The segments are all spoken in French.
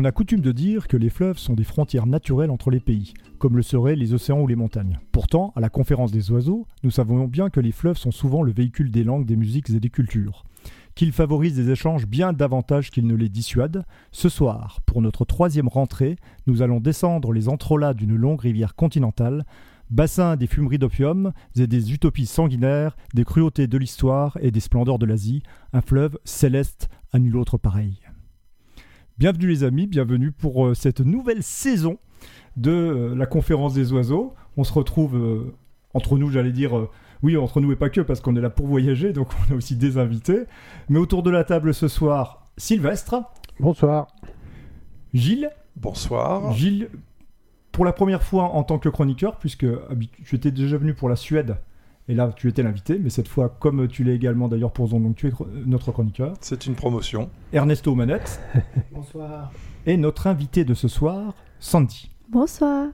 On a coutume de dire que les fleuves sont des frontières naturelles entre les pays, comme le seraient les océans ou les montagnes. Pourtant, à la conférence des oiseaux, nous savons bien que les fleuves sont souvent le véhicule des langues, des musiques et des cultures. Qu'ils favorisent des échanges bien davantage qu'ils ne les dissuadent. Ce soir, pour notre troisième rentrée, nous allons descendre les entrelacs d'une longue rivière continentale, bassin des fumeries d'opium et des utopies sanguinaires, des cruautés de l'histoire et des splendeurs de l'Asie, un fleuve céleste à nul autre pareil. Bienvenue les amis, bienvenue pour euh, cette nouvelle saison de euh, la conférence des oiseaux. On se retrouve euh, entre nous, j'allais dire, oui, entre nous et pas que, parce qu'on est là pour voyager, donc on a aussi des invités. Mais autour de la table ce soir, Sylvestre. Bonsoir. Gilles. Bonsoir. Gilles, pour la première fois en tant que chroniqueur, puisque tu étais déjà venu pour la Suède et là, tu étais l'invité, mais cette fois, comme tu l'es également d'ailleurs pour Zone, donc tu es notre chroniqueur. C'est une promotion. Ernesto Manette. Bonsoir. Et notre invité de ce soir, Sandy. Bonsoir.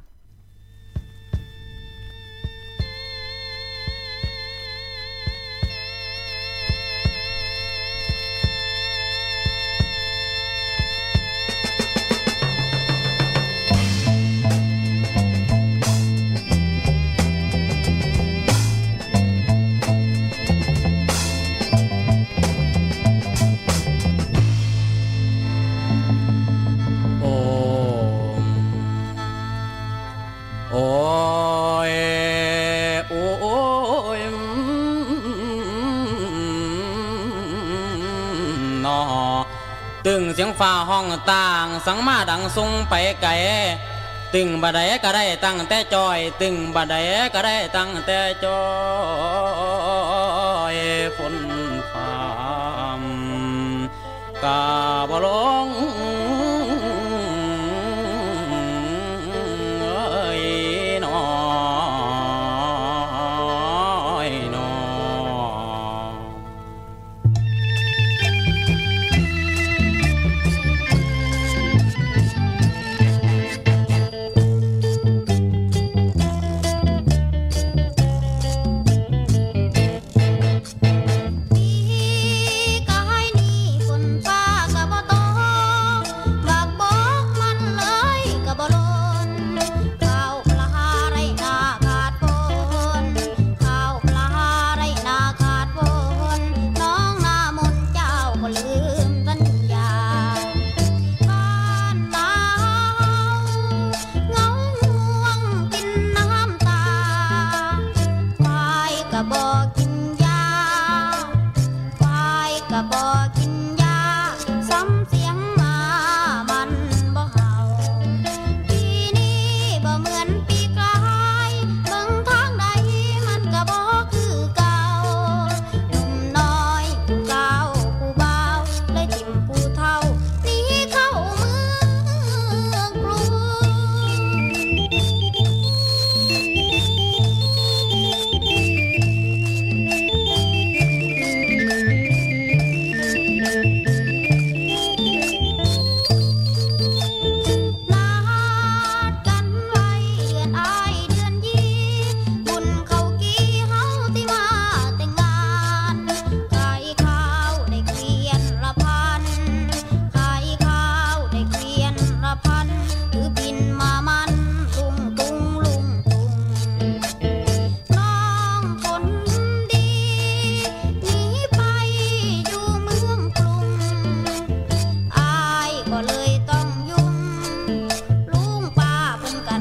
ต่างสังมาดังทรงไปไกลตึงบัดใดก็ได้ตั้งแต่จอย ตึงบัดใดก็ได้ตั้งแต่จอยฝนฟ้ากาบลง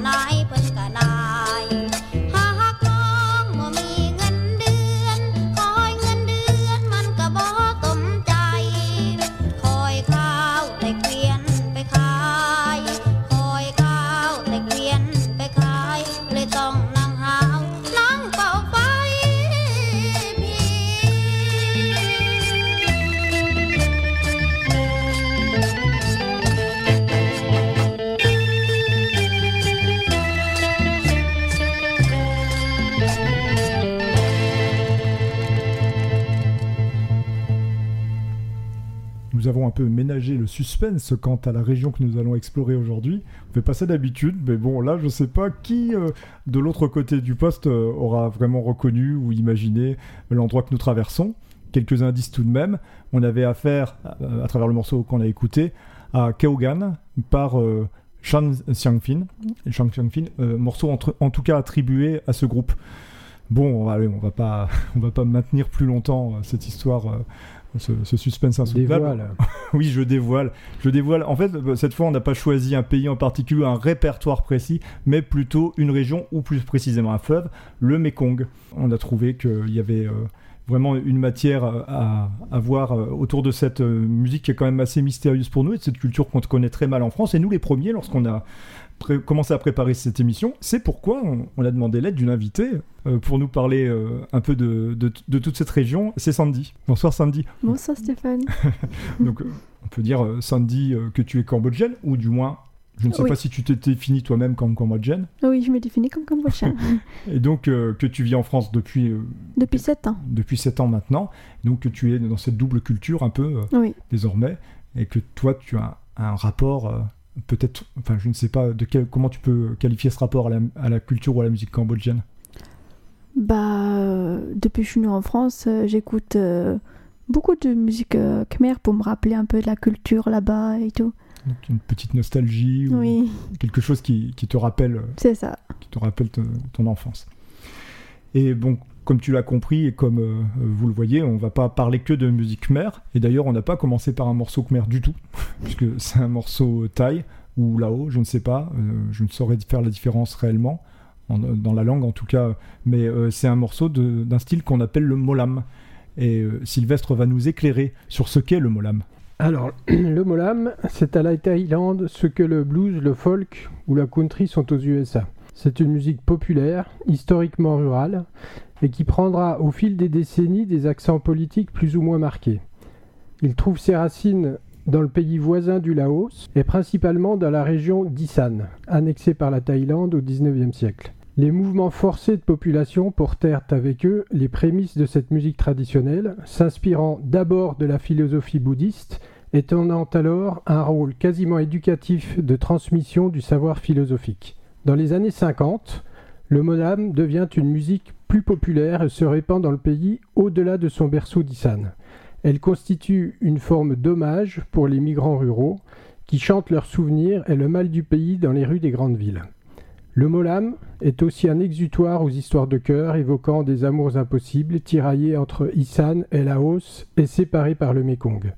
peu le suspense quant à la région que nous allons explorer aujourd'hui. On fait pas ça d'habitude, mais bon, là, je sais pas qui euh, de l'autre côté du poste euh, aura vraiment reconnu ou imaginé l'endroit que nous traversons. Quelques indices tout de même. On avait affaire, euh, à travers le morceau qu'on a écouté, à Keogan par euh, Shan Xiangfin, Shang Xiangfin morceau entre- en tout cas attribué à ce groupe. Bon, on va pas, on va pas maintenir plus longtemps cette histoire, ce, ce suspense insoutenable. Oui, je dévoile. Je dévoile. En fait, euh, cette fois, on n'a pas choisi un pays en particulier, un répertoire précis, mais plutôt une région ou plus précisément un fleuve, le Mekong. On a trouvé qu'il y avait euh, vraiment une matière euh, à, à voir autour de cette musique qui est quand même assez mystérieuse pour nous et de cette culture qu'on connaît très mal en France. Et nous, les premiers, lorsqu'on a commencé à préparer cette émission, c'est pourquoi on, on a demandé l'aide d'une invitée euh, pour nous parler euh, un peu de, de- de toute cette région. C'est Sandy. Bonsoir Sandy. Bonsoir Stéphane. Donc, euh, on peut dire, euh, Sandy, que tu es cambodgienne, ou du moins, je ne sais Oui. pas si tu t'es définie toi-même comme cambodgienne, Oui, je me définis comme cambodgien et donc euh, que tu vis en France depuis, euh, depuis 7 ans. depuis 7 ans maintenant, donc que tu es dans cette double culture un peu euh, Oui. désormais, et que toi, tu as un rapport, peut-être, enfin, je ne sais pas de quel, comment tu peux qualifier ce rapport à la, à la culture ou à la musique cambodgienne. Bah, euh, depuis que je suis née en France, euh, j'écoute euh, beaucoup de musique khmer pour me rappeler un peu de la culture là-bas et tout. Donc, une petite nostalgie ou Oui, quelque chose qui, qui te rappelle c'est ça. qui te rappelle te- ton enfance. Et bon, comme tu l'as compris et comme euh, vous le voyez, on va pas parler que de musique khmer. Et d'ailleurs, on n'a pas commencé par un morceau khmer du tout, puisque c'est un morceau thaï ou lao, je ne sais pas. euh, je ne saurais faire la différence réellement en- dans la langue en tout cas. Mais euh, c'est un morceau d'un style qu'on appelle le molam. Et euh, Sylvestre va nous éclairer sur ce qu'est le molam. Alors, le molam, c'est à la Thaïlande ce que le blues, le folk ou la country sont aux USA. C'est une musique populaire, historiquement rurale, et qui prendra au fil des décennies des accents politiques plus ou moins marqués. Il trouve ses racines dans le pays voisin du Laos et principalement dans la région d'Isan, annexée par la Thaïlande au XIXe siècle. Les mouvements forcés de population portèrent avec eux les prémices de cette musique traditionnelle, s'inspirant d'abord de la philosophie bouddhiste et tenant alors un rôle quasiment éducatif de transmission du savoir philosophique. Dans les années 50, le molam devient une musique plus populaire et se répand dans le pays au-delà de son berceau d'Isan. Elle constitue une forme d'hommage pour les migrants ruraux qui chantent leurs souvenirs et le mal du pays dans les rues des grandes villes. Le molam est aussi un exutoire aux histoires de cœur évoquant des amours impossibles tiraillés entre Isan et Laos et séparés par le Mékong.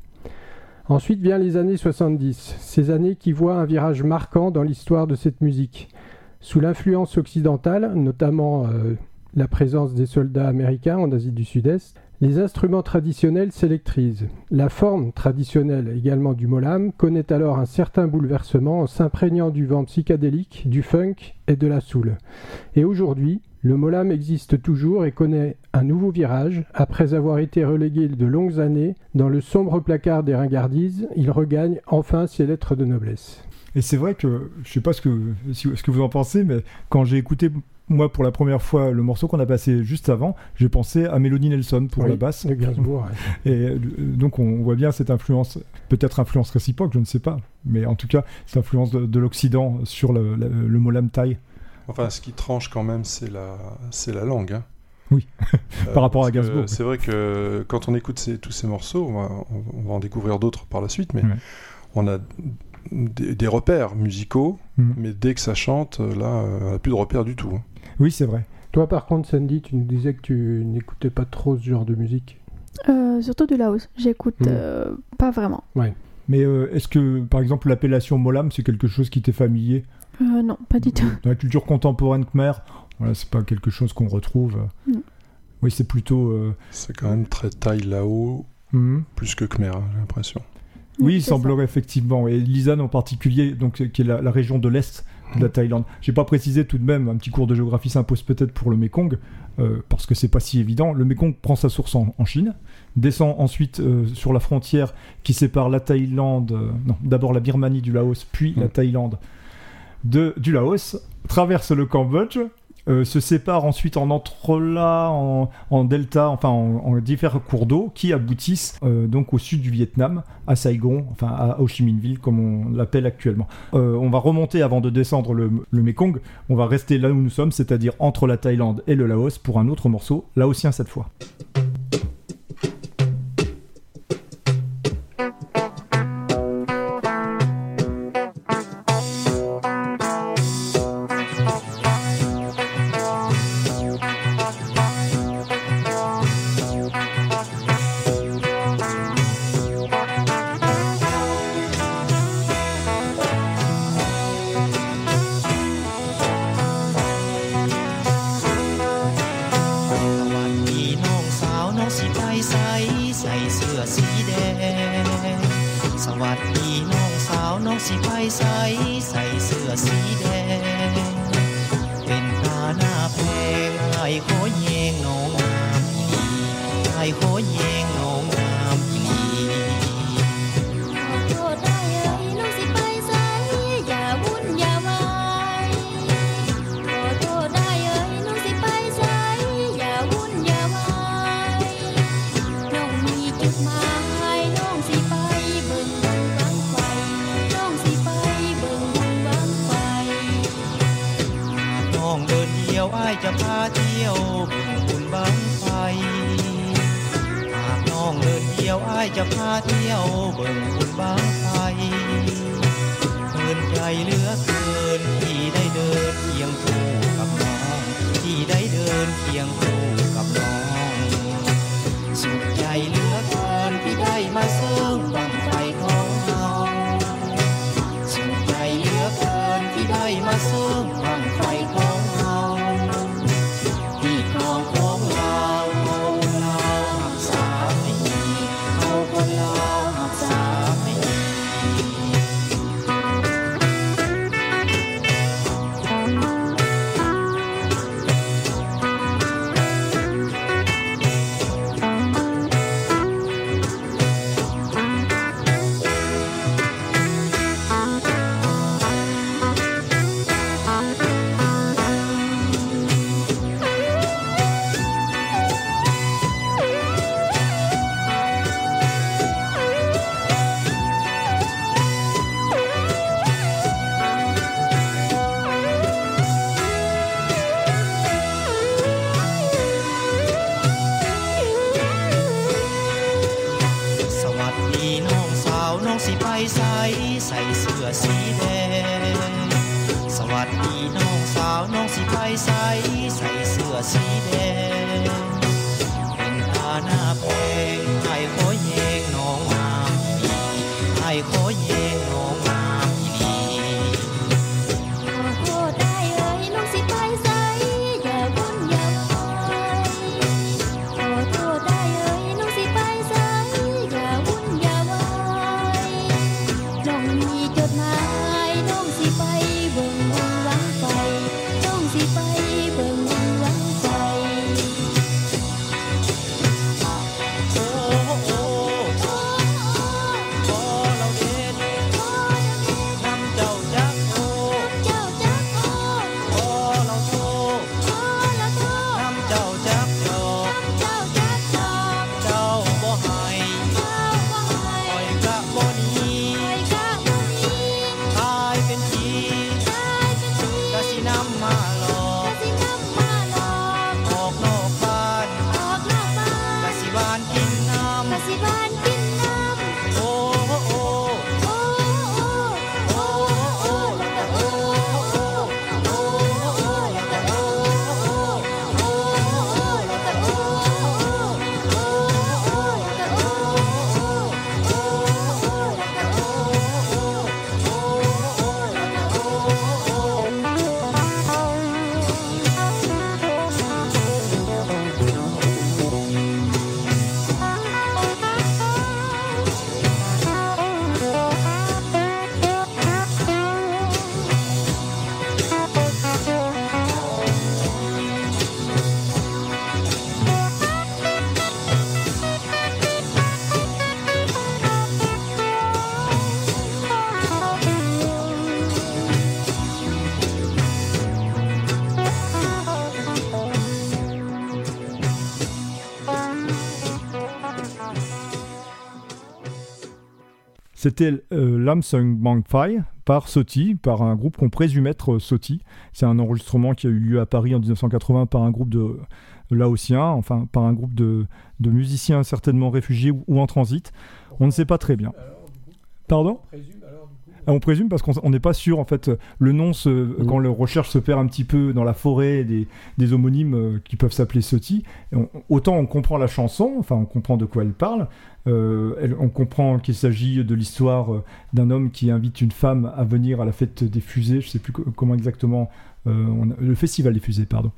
Ensuite vient les années 70, ces années qui voient un virage marquant dans l'histoire de cette musique. Sous l'influence occidentale, notamment euh, la présence des soldats américains en Asie du Sud-Est, les instruments traditionnels s'électrisent. La forme traditionnelle également du molam connaît alors un certain bouleversement en s'imprégnant du vent psychédélique, du funk et de la soul. Et aujourd'hui, le molam existe toujours et connaît un nouveau virage. Après avoir été relégué de longues années dans le sombre placard des ringardises, il regagne enfin ses lettres de noblesse. Et c'est vrai que, je sais pas ce que, si- ce que vous en pensez, mais quand j'ai écouté, moi, pour la première fois, le morceau qu'on a passé juste avant, j'ai pensé à Mélodie Nelson pour Oui, la basse. De Gainsbourg. ouais. Et euh, donc, on voit bien cette influence, peut-être influence réciproque, je ne sais pas, mais en tout cas, cette influence de, de l'Occident sur le, le, le molam thaï. Enfin, ce qui tranche quand même, c'est la, c'est la langue. hein. Oui. Euh, Par rapport à Gainsbourg. C'est vrai que quand on écoute ces- tous ces morceaux, on va, on- on va en découvrir d'autres par la suite, mais Ouais. on a des, des repères musicaux, Mhm. mais dès que ça chante, là, euh, on n'a plus de repères du tout. hein. Oui, c'est vrai. Toi, par contre, Sandy, tu nous disais que tu n'écoutais pas trop ce genre de musique. Euh, surtout du Laos. J'écoute Mm. euh, pas vraiment. Mais euh, est-ce que, par exemple, l'appellation molam, c'est quelque chose qui t'est familier? Euh, non, pas du tout. Dans la culture contemporaine khmer, voilà, c'est pas quelque chose qu'on retrouve. Oui, c'est plutôt. euh, C'est quand même très thaï là-haut, mhm. plus que Khmer, hein, j'ai l'impression. Oui, il ça. semblerait effectivement. Et l'Isan en particulier, donc, qui est la, la région de l'Est de la Thaïlande. J'ai pas précisé tout de même, un petit cours de géographie s'impose peut-être pour le Mekong, euh, parce que c'est pas si évident. Le Mekong prend sa source en, en Chine, descend ensuite euh, sur la frontière qui sépare la Thaïlande, euh, non, d'abord la Birmanie du Laos, puis la Mm. Thaïlande de, du Laos, traverse le Cambodge, euh, se sépare ensuite en entrelacs, en, delta, enfin en, en différents cours d'eau qui aboutissent euh, donc au sud du Vietnam, à Saigon, enfin à Ho Chi Minh Ville comme on l'appelle actuellement. Euh, on va remonter avant de descendre le, le Mekong, on va rester là où nous sommes, c'est-à-dire entre la Thaïlande et le Laos pour un autre morceau, laotien cette fois. C'était euh, Lamsung Bangphai par Soti, par un groupe qu'on présume être euh, Soti. C'est un enregistrement qui a eu lieu à Paris en 1980 par un groupe de euh, laotiens, enfin par un groupe de, musiciens certainement réfugiés ou, en transit. On ne sait pas très bien. Pardon? Ah, on présume parce qu'on n'est pas sûr en fait. Euh, le nom, euh, mm. quand la recherche se perd un petit peu dans la forêt des, homonymes euh, qui peuvent s'appeler Soti, autant on comprend la chanson, enfin on comprend de quoi elle parle, on comprend qu'il s'agit de l'histoire d'un homme qui invite une femme à venir à la fête des fusées, je ne sais plus comment exactement, le festival des fusées, pardon,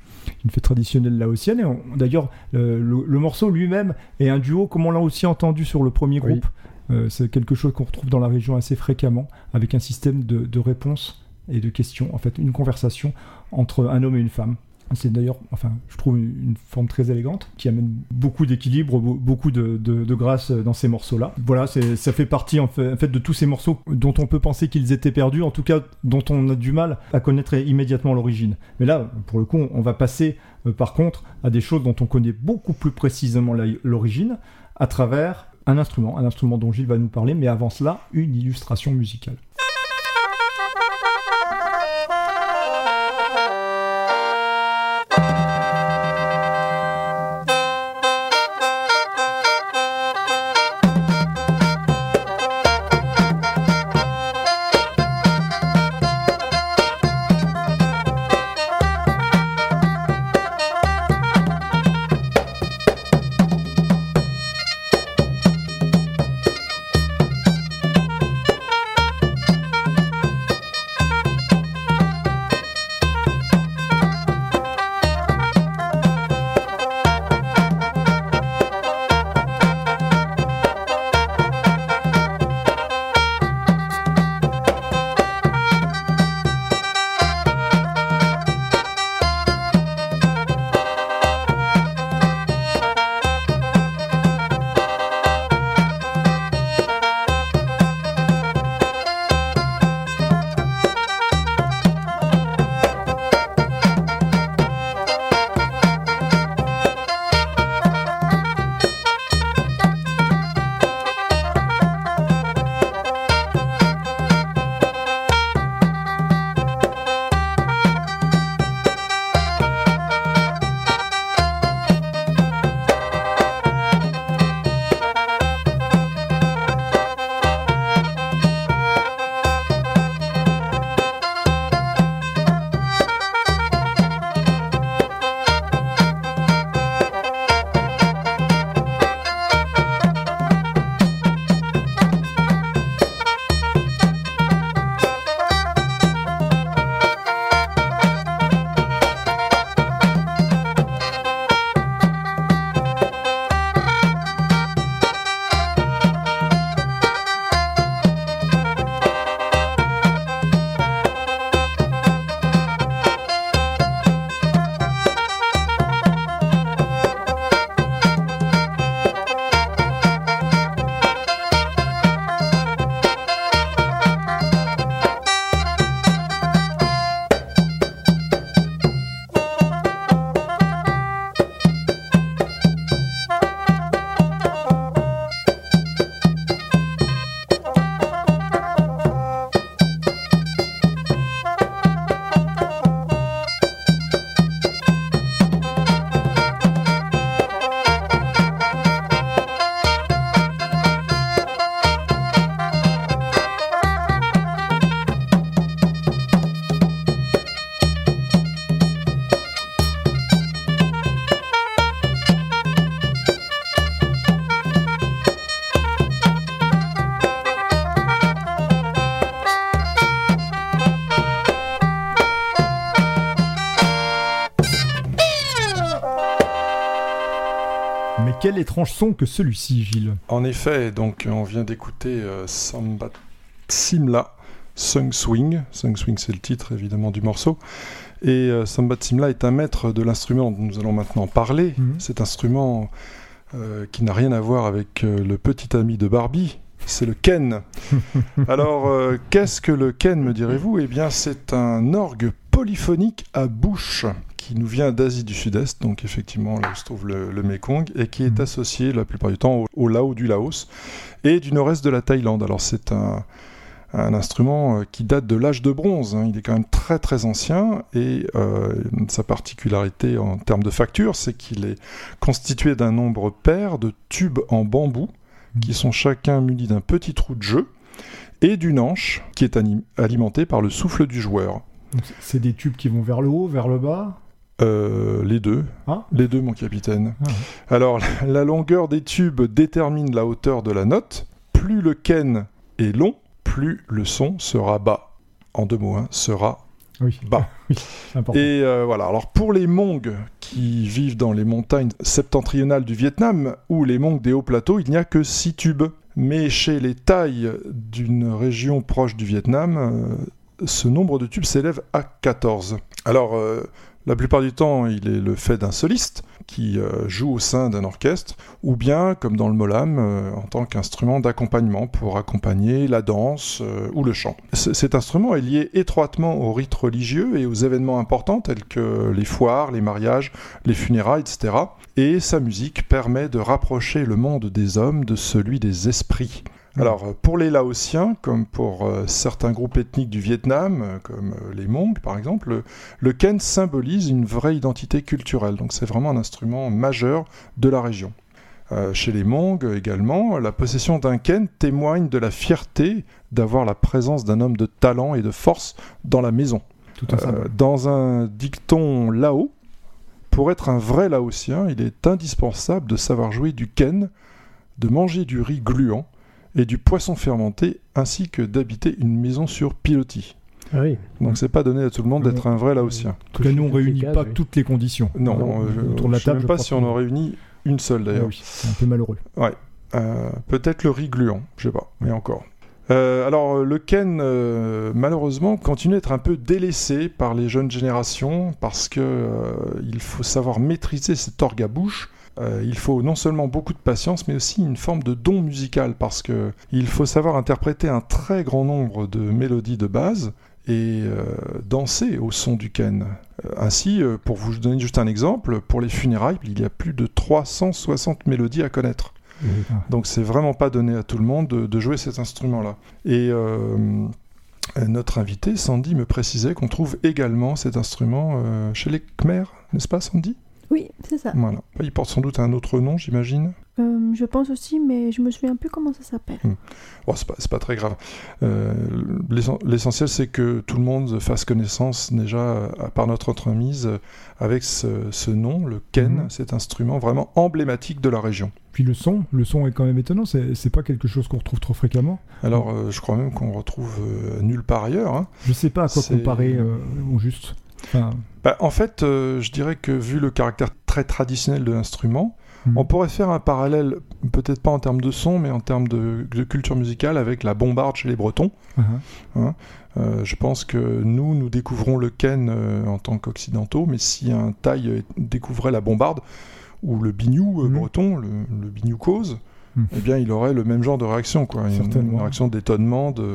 une fête traditionnelle laotienne. Et d'ailleurs, le, morceau lui-même est un duo, comme on l'a aussi entendu sur le premier groupe, euh, c'est quelque chose qu'on retrouve dans la région assez fréquemment, avec un système de, de réponses et de questions, en fait, une conversation entre un homme et une femme. C'est d'ailleurs, enfin, je trouve une, forme très élégante qui amène beaucoup d'équilibre, beau- beaucoup de, de- grâce dans ces morceaux-là. Voilà, ça fait partie en fait, de tous ces morceaux dont on peut penser qu'ils étaient perdus, en tout cas dont on a du mal à connaître immédiatement l'origine. Mais là, pour le coup, on va passer euh, par contre à des choses dont on connaît beaucoup plus précisément l'origine à travers un instrument, un instrument dont Gilles va nous parler, mais avant cela, une illustration musicale. Étrange son que celui-ci, Gilles En effet, donc on vient d'écouter euh, Samba Simla, Sung Swing. Sung Swing, c'est le titre évidemment du morceau. Et euh, Samba Simla est un maître de l'instrument dont nous allons maintenant parler. Mhm. Cet instrument euh, qui n'a rien à voir avec euh, le petit ami de Barbie. C'est le Ken. Alors, euh, qu'est-ce que le Ken, me direz-vous? Eh bien, c'est un orgue polyphonique à bouche qui nous vient d'Asie du Sud-Est, donc effectivement là où se trouve le, le Mekong, et qui est Mhm. associé la plupart du temps au, au Lao du Laos et du nord-est de la Thaïlande. Alors, c'est un, un instrument euh, qui date de l'âge de bronze. hein. Il est quand même très très ancien et euh, sa particularité en termes de facture, c'est qu'il est constitué d'un nombre pair de tubes en bambou qui sont chacun munis d'un petit trou de jeu et d'une anche qui est alimentée par le souffle du joueur. C'est- des tubes qui vont vers le haut, vers le bas? Euh, les deux. Ah. Les deux, mon capitaine. Ah ouais. Alors, la, longueur des tubes détermine la hauteur de la note. Plus le ken est long, plus le son sera bas. En deux mots, hein, sera Oui, bas. Et euh, voilà, alors pour les Hmongs qui vivent dans les montagnes septentrionales du Vietnam ou les Hmongs des hauts plateaux, il n'y a que 6 tubes. Mais chez les Thaïs d'une région proche du Vietnam, euh, ce nombre de tubes s'élève à 14. Alors, euh, la plupart du temps, il est le fait d'un soliste qui euh, joue au sein d'un orchestre, ou bien, comme dans le molam, euh, en tant qu'instrument d'accompagnement pour accompagner la danse ou le chant. Cet instrument est lié étroitement aux rites religieux et aux événements importants tels que les foires, les mariages, les funérailles, etc. Et sa musique permet de rapprocher le monde des hommes de celui des esprits. Alors, euh, pour les Laotiens, comme pour euh, certains groupes ethniques du Vietnam, euh, comme euh, les Hmongs par exemple, le, le ken symbolise une vraie identité culturelle. Donc, c'est vraiment un instrument majeur de la région. Chez les Hmongs également, la possession d'un ken témoigne de la fierté d'avoir la présence d'un homme de talent et de force dans la maison. Tout un symbole. dans un dicton lao, pour être un vrai laotien, il est indispensable de savoir jouer du ken, de manger du riz gluant et du poisson fermenté, ainsi que d'habiter une maison sur pilotis. Ah oui. Donc c'est pas donné à tout le monde d'être un vrai laotien. En tout cas, nous, on réunit pas oui. toutes les conditions. Non, Non, euh, autour de la je sais même pas si on en réunit une seule Ah d'ailleurs. oui, c'est un peu malheureux. Euh, Peut-être le riz gluant, je sais pas, mais encore. Euh, alors le ken, euh, malheureusement, continue d'être un peu délaissé par les jeunes générations parce que euh, il faut savoir maîtriser cet orgue à bouche. Euh, il faut non seulement beaucoup de patience, mais aussi une forme de don musical parce que il faut savoir interpréter un très grand nombre de mélodies de base et euh, danser au son du ken. Euh, ainsi, pour vous donner juste un exemple, pour les funérailles, il y a plus de 360 mélodies à connaître. Donc c'est vraiment pas donné à tout le monde de, de jouer cet instrument-là. Et euh, notre invité, Sandy, me précisait qu'on trouve également cet instrument euh, chez les Khmer, n'est-ce pas Sandy? Oui, c'est ça. Voilà. Il porte sans doute un autre nom, j'imagine. Euh, je pense aussi, mais je me souviens plus comment ça s'appelle. Bon, c'est pas, pas très grave. Euh, l'essen- L'essentiel, c'est que tout le monde fasse connaissance déjà, par notre entremise, avec ce, ce nom, le ken, Mhm. cet instrument vraiment emblématique de la région. Puis le son, le son est quand même étonnant. C'est pas quelque chose qu'on retrouve trop fréquemment. Alors, euh, je crois même qu'on retrouve euh, nulle part ailleurs. hein. Je sais pas à quoi comparer euh, au juste. Enfin, Bah, en fait, euh, je dirais que vu le caractère très traditionnel de l'instrument, hmm. on pourrait faire un parallèle, peut-être pas en termes de son, mais en termes de, de culture musicale avec la bombarde chez les Bretons. Ah, Euh, je pense que nous, nous découvrons le ken euh, en tant qu'occidentaux, mais si un Thaï découvrait la bombarde ou le biniou Mhm. breton, le, le biniou cause, Mhm. eh bien, il aurait le même genre de réaction, quoi. Une-. Une réaction d'étonnement, de,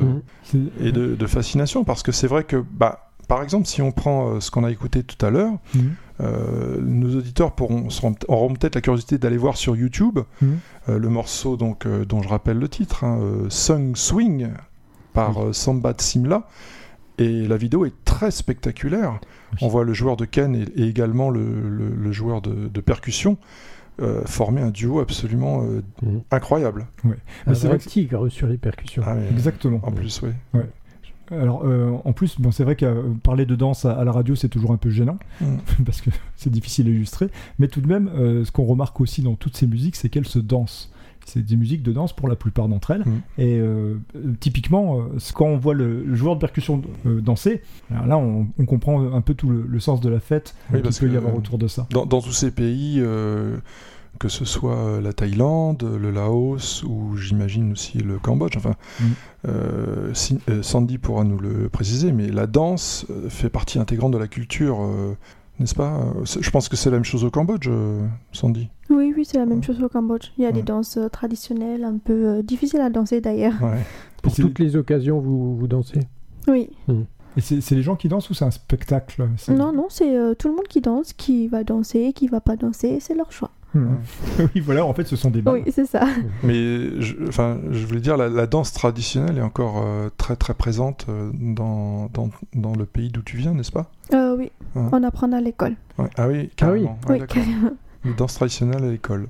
et de, de fascination, parce que c'est vrai que, bah, par exemple, si on prend euh, ce qu'on a écouté tout à l'heure, Mhm. euh, nos auditeurs pourront, seront- auront peut-être la curiosité d'aller voir sur YouTube Mhm. euh, le morceau donc, euh, dont je rappelle le titre, hein, euh, Sung Swing par euh, Samba de Simla. Et la vidéo est très spectaculaire. Oui. On voit le joueur de Ken et, et également le, le- le joueur de, de percussion euh, former un duo absolument euh, Mhm. incroyable. Un Mais c'est vrai vrai que- tigre sur les percussions. Ah, mais- Exactement. En plus, oui. Alors, euh, en plus, bon, c'est vrai que euh, parler de danse à, à la radio, c'est toujours un peu gênant, Mm. parce que c'est difficile à illustrer. Mais tout de même, euh, ce qu'on remarque aussi dans toutes ces musiques, c'est qu'elles se dansent. C'est des musiques de danse pour la plupart d'entre elles. Mm. Et typiquement, quand on voit le, le joueur de percussion danser, alors là, on, on comprend un peu tout le, le sens de la fête Oui, qu'il peut y avoir autour de ça. Dans, dans tous ces pays, que ce soit euh, la Thaïlande, le Laos ou j'imagine aussi le Cambodge, enfin, Mm. euh, si- euh, Sandy pourra nous le préciser, mais la danse fait partie intégrante de la culture, euh, n'est-ce pas? Je pense que c'est la même chose au Cambodge, Sandy. Oui, oui, c'est la même chose au Cambodge. Il y a des danses traditionnelles, un peu euh, difficiles à danser d'ailleurs. Ouais. Pour toutes les occasions, vous, vous dansez? Oui. Et c'est les gens qui dansent ou c'est un spectacle Non, non, c'est euh, tout le monde qui danse, qui va danser, qui va pas danser, c'est leur choix. Hmm. oui, voilà, en fait, ce sont des balles. Oui, c'est ça. Mais je, enfin, je voulais dire, la, la danse traditionnelle est encore euh, très très présente euh, dans, dans, dans le pays d'où tu viens, n'est-ce pas? Euh, oui, Hein? On apprend à l'école. Ouais. Ah oui, carrément. Ouais, oui, carrément. Les danses traditionnelles à l'école.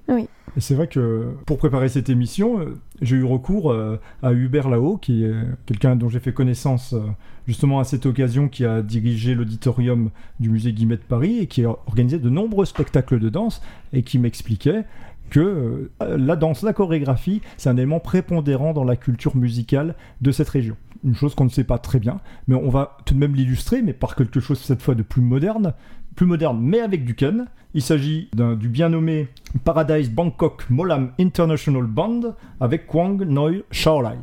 Et c'est vrai que pour préparer cette émission, euh, j'ai eu recours euh, à Hubert Lao, qui est quelqu'un dont j'ai fait connaissance euh, justement à cette occasion, qui a dirigé l'auditorium du musée Guimet de Paris et qui a organisé de nombreux spectacles de danse et qui m'expliquait que la danse, la chorégraphie, c'est un élément prépondérant dans la culture musicale de cette région. Une chose qu'on ne sait pas très bien, mais on va tout de même l'illustrer, mais par quelque chose cette fois de plus moderne, plus moderne, mais avec du Ken. Il s'agit du bien nommé Paradise Bangkok Molam International Band avec Kwang Noi Shaolai.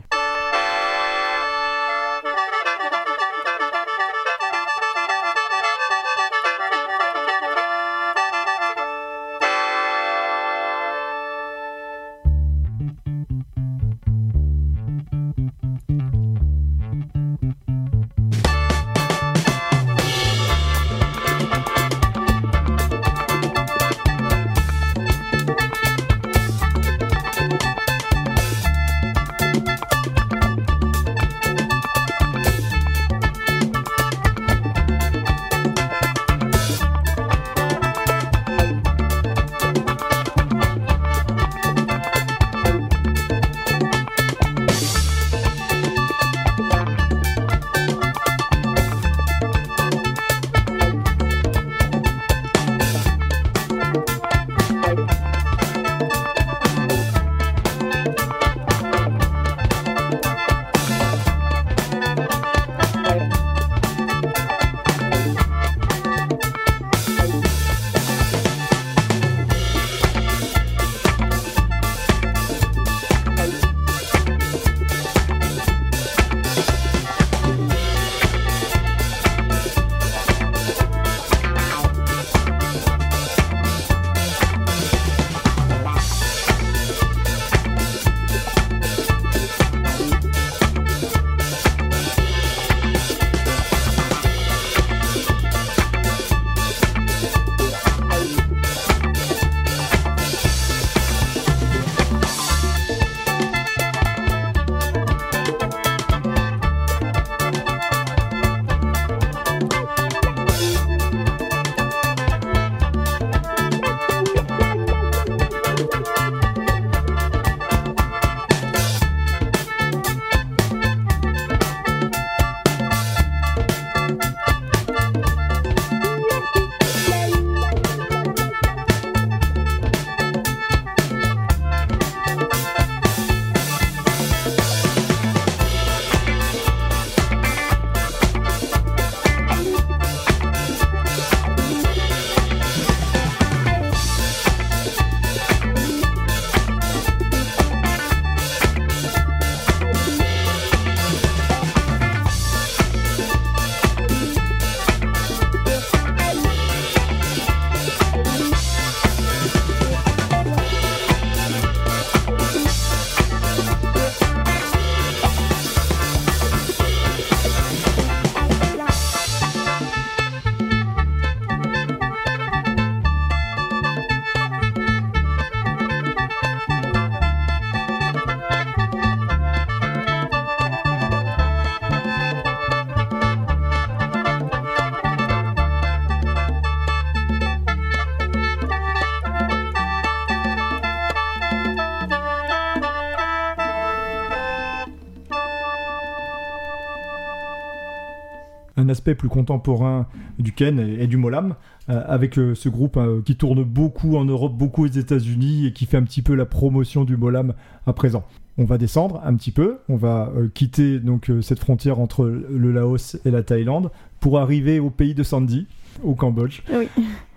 Aspect plus contemporain du Ken et, et du Molam, euh, avec euh, ce groupe euh, qui tourne beaucoup en Europe, beaucoup aux États-Unis et qui fait un petit peu la promotion du Molam à présent. On va descendre un petit peu, on va quitter donc cette frontière entre le Laos et la Thaïlande pour arriver au pays de Sandy, au Cambodge, Oui.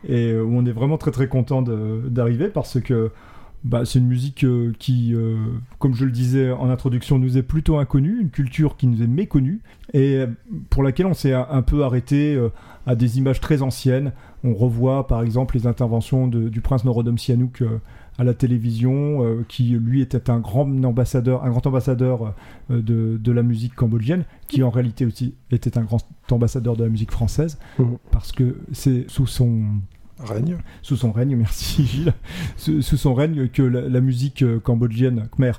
et où on est vraiment très très content d'arriver parce que bah, c'est une musique euh, qui, euh, comme je le disais en introduction, nous est plutôt inconnue, une culture qui nous est méconnue et euh, pour laquelle on s'est un, un peu arrêté euh, à des images très anciennes. On revoit par exemple les interventions de- du prince Norodom Sihanouk à la télévision, qui lui était un grand ambassadeur, un grand ambassadeur de, de la musique cambodgienne, qui en réalité aussi était un grand ambassadeur de la musique française, Mhm. parce que c'est sous son Sous son règne, merci Gilles, sous, son règne que la, musique euh, cambodgienne, khmer,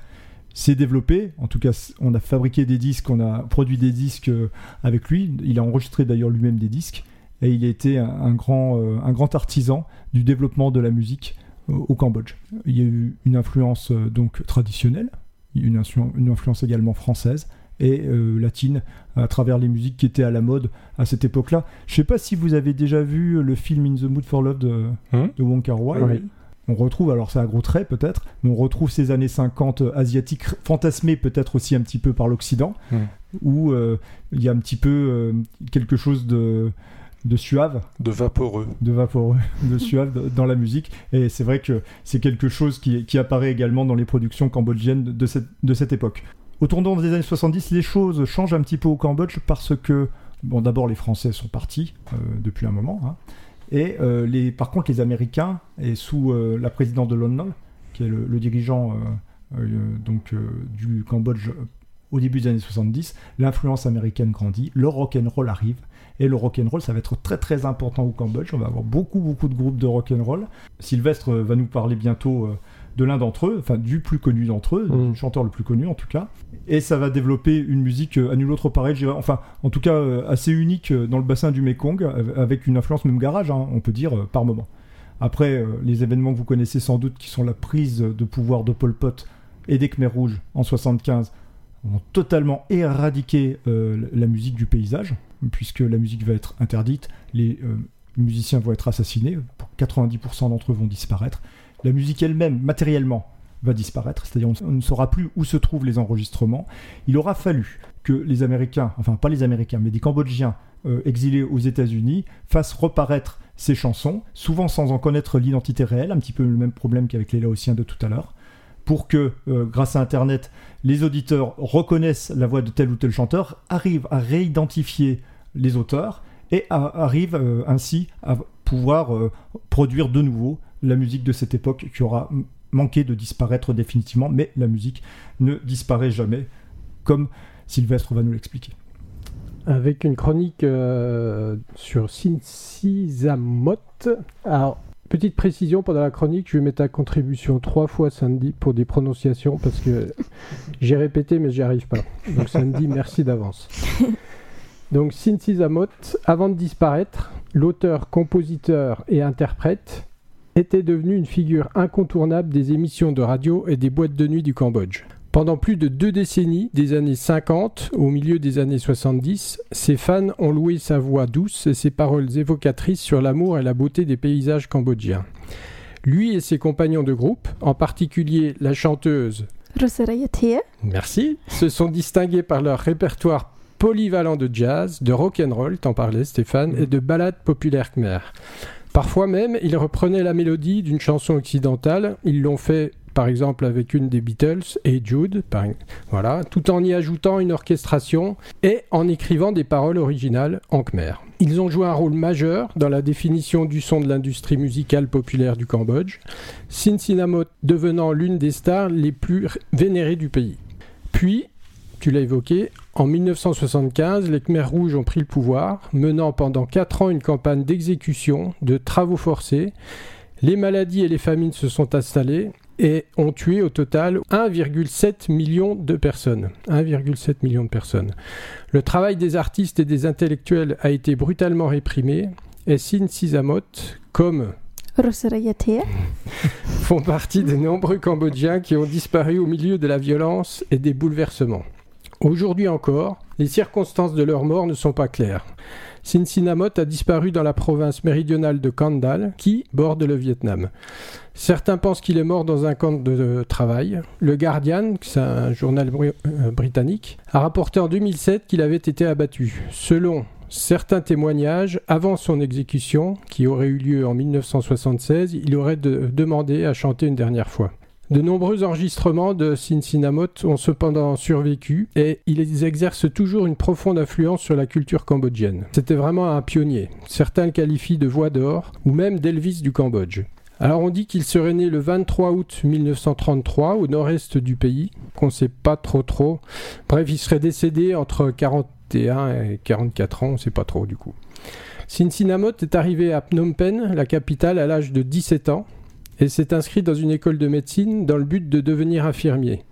s'est développée. En tout cas, on a fabriqué des disques, on a produit des disques euh, avec lui. Il a enregistré d'ailleurs lui-même des disques. Et il a été un, euh, grand artisan du développement de la musique au Cambodge. Il y a eu une influence donc traditionnelle, une influence également française et euh, latine à travers les musiques qui étaient à la mode à cette époque-là. Je sais pas si vous avez déjà vu le film In the Mood for Love de, Hmm de Wong Kar Wai. Oui. on retrouve, alors c'est un gros trait peut-être, mais on retrouve ces années 50 asiatiques fantasmées peut-être aussi un petit peu par l'Occident, Mm. où euh, il y a un petit peu euh, quelque chose de, de suave, De vaporeux. de vaporeux, de suave dans la musique. Et c'est vrai que c'est quelque chose qui, qui apparaît également dans les productions cambodgiennes de, de cette, de cette époque. Au tournant des années 70, les choses changent un petit peu au Cambodge parce que, bon, d'abord les Français sont partis euh, depuis un moment, hein. et euh, par contre les Américains, et sous euh, la présidence de Lon Nol, qui est le, dirigeant donc, du Cambodge au début des années 70, l'influence américaine grandit, le rock'n'roll arrive, et le rock'n'roll, ça va être très très important au Cambodge. On va avoir beaucoup beaucoup de groupes de rock'n'roll. Sylvestre va nous parler bientôt de l'un d'entre eux, enfin du plus connu d'entre eux, Mm. du chanteur le plus connu en tout cas. Et ça va développer une musique euh, à nul autre pareil, enfin en tout cas euh, assez unique euh, dans le bassin du Mekong, avec une influence même garage, hein, on peut dire, par moment. Après, les événements que vous connaissez sans doute, qui sont la prise de pouvoir de Pol Pot et des Khmers rouges en 75, ont totalement éradiqué euh, la musique du paysage, puisque la musique va être interdite, les euh, musiciens vont être assassinés, pour 90% d'entre eux vont disparaître. La musique elle-même, matériellement, va disparaître, c'est-à-dire on, ne saura plus où se trouvent les enregistrements. Il aura fallu que les Américains, enfin pas les Américains, mais des Cambodgiens euh, exilés aux États-Unis fassent reparaître ces chansons, souvent sans en connaître l'identité réelle, un petit peu le même problème qu'avec les Laotiens de tout à l'heure, pour que, euh, grâce à Internet, les auditeurs reconnaissent la voix de tel ou tel chanteur, arrivent à réidentifier les auteurs et arrivent euh, ainsi à pouvoir produire de nouveau la musique de cette époque qui aura manqué de disparaître définitivement, mais la musique ne disparaît jamais, comme Sylvestre va nous l'expliquer. avec une chronique euh, sur Sinsisamot. Alors, petite précision, pendant la chronique, je vais mettre à contribution trois fois Sandy pour des prononciations parce que j'ai répété mais j'y arrive pas. Donc Sandy, merci d'avance. Donc Sinsisamot, avant de disparaître, l'auteur, compositeur et interprète était devenu une figure incontournable des émissions de radio et des boîtes de nuit du Cambodge. Pendant plus de deux décennies, des années 50 au milieu des années 70, ses fans ont loué sa voix douce et ses paroles évocatrices sur l'amour et la beauté des paysages cambodgiens. Lui et ses compagnons de groupe, en particulier la chanteuse. Merci, se sont distingués par leur répertoire polyvalent de jazz, de rock'n'roll, t'en parlais Stéphane, et de ballades populaires khmer. Parfois même, ils reprenaient la mélodie d'une chanson occidentale, ils l'ont fait par exemple avec une des Beatles, et Jude, voilà, tout en y ajoutant une orchestration et en écrivant des paroles originales en khmer. Ils ont joué un rôle majeur dans la définition du son de l'industrie musicale populaire du Cambodge, Sinsinamot devenant l'une des stars les plus vénérées du pays. Puis, tu l'as évoqué, en 1975, les Khmers rouges ont pris le pouvoir, menant pendant 4 ans une campagne d'exécution, de travaux forcés. Les maladies et les famines se sont installées et ont tué au total 1,7 million de personnes. 1,7 million de personnes. Le travail des artistes et des intellectuels a été brutalement réprimé et Sin Sisamot, comme font partie des nombreux Cambodgiens qui ont disparu au milieu de la violence et des bouleversements. Aujourd'hui encore, les circonstances de leur mort ne sont pas claires. Sinsinamot a disparu dans la province méridionale de Kandal, qui borde le Vietnam. Certains pensent qu'il est mort dans un camp de travail. Le Guardian, c'est un journal euh, britannique, a rapporté en 2007 qu'il avait été abattu. Selon certains témoignages, avant son exécution, qui aurait eu lieu en 1976, il aurait de- demandé à chanter une dernière fois. De nombreux enregistrements de Sinsinamot ont cependant survécu et ils exercent toujours une profonde influence sur la culture cambodgienne. C'était vraiment un pionnier. Certains le qualifient de voix d'or ou même d'Elvis du Cambodge. Alors on dit qu'il serait né le 23 août 1933 au nord-est du pays, qu'on sait pas trop trop. Bref, il serait décédé entre 41 et 44 ans, on sait pas trop du coup. Sinsinamot est arrivé à Phnom Penh, la capitale, à l'âge de 17 ans et s'est inscrit dans une école de médecine dans le but de devenir infirmier.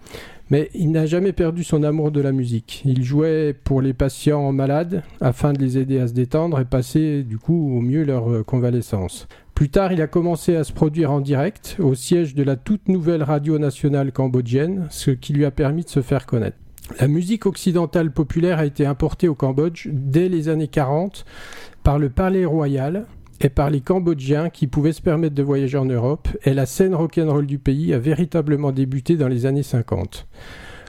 Mais il n'a jamais perdu son amour de la musique. Il jouait pour les patients malades afin de les aider à se détendre et passer du coup au mieux leur euh, convalescence. Plus tard, il a commencé à se produire en direct au siège de la toute nouvelle radio nationale cambodgienne, ce qui lui a permis de se faire connaître. La musique occidentale populaire a été importée au Cambodge dès les années 40 par le Palais Royal et par les Cambodgiens qui pouvaient se permettre de voyager en Europe, et la scène rock'n'roll du pays a véritablement débuté dans les années 50.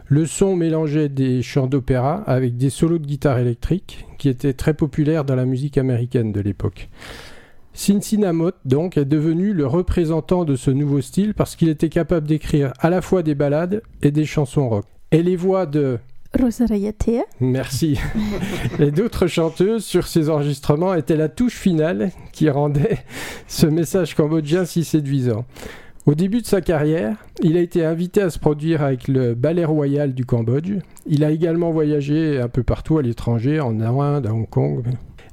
Le son mélangeait des chants d'opéra avec des solos de guitare électrique qui étaient très populaires dans la musique américaine de l'époque. Cincinamot, donc, est devenu le représentant de ce nouveau style parce qu'il était capable d'écrire à la fois des ballades et des chansons rock. Et les voix de Rosarayate. Merci. Et d'autres chanteuses sur ces enregistrements étaient la touche finale qui rendait ce message cambodgien si séduisant. Au début de sa carrière, il a été invité à se produire avec le Ballet Royal du Cambodge. Il a également voyagé un peu partout à l'étranger, en Inde, à Hong Kong,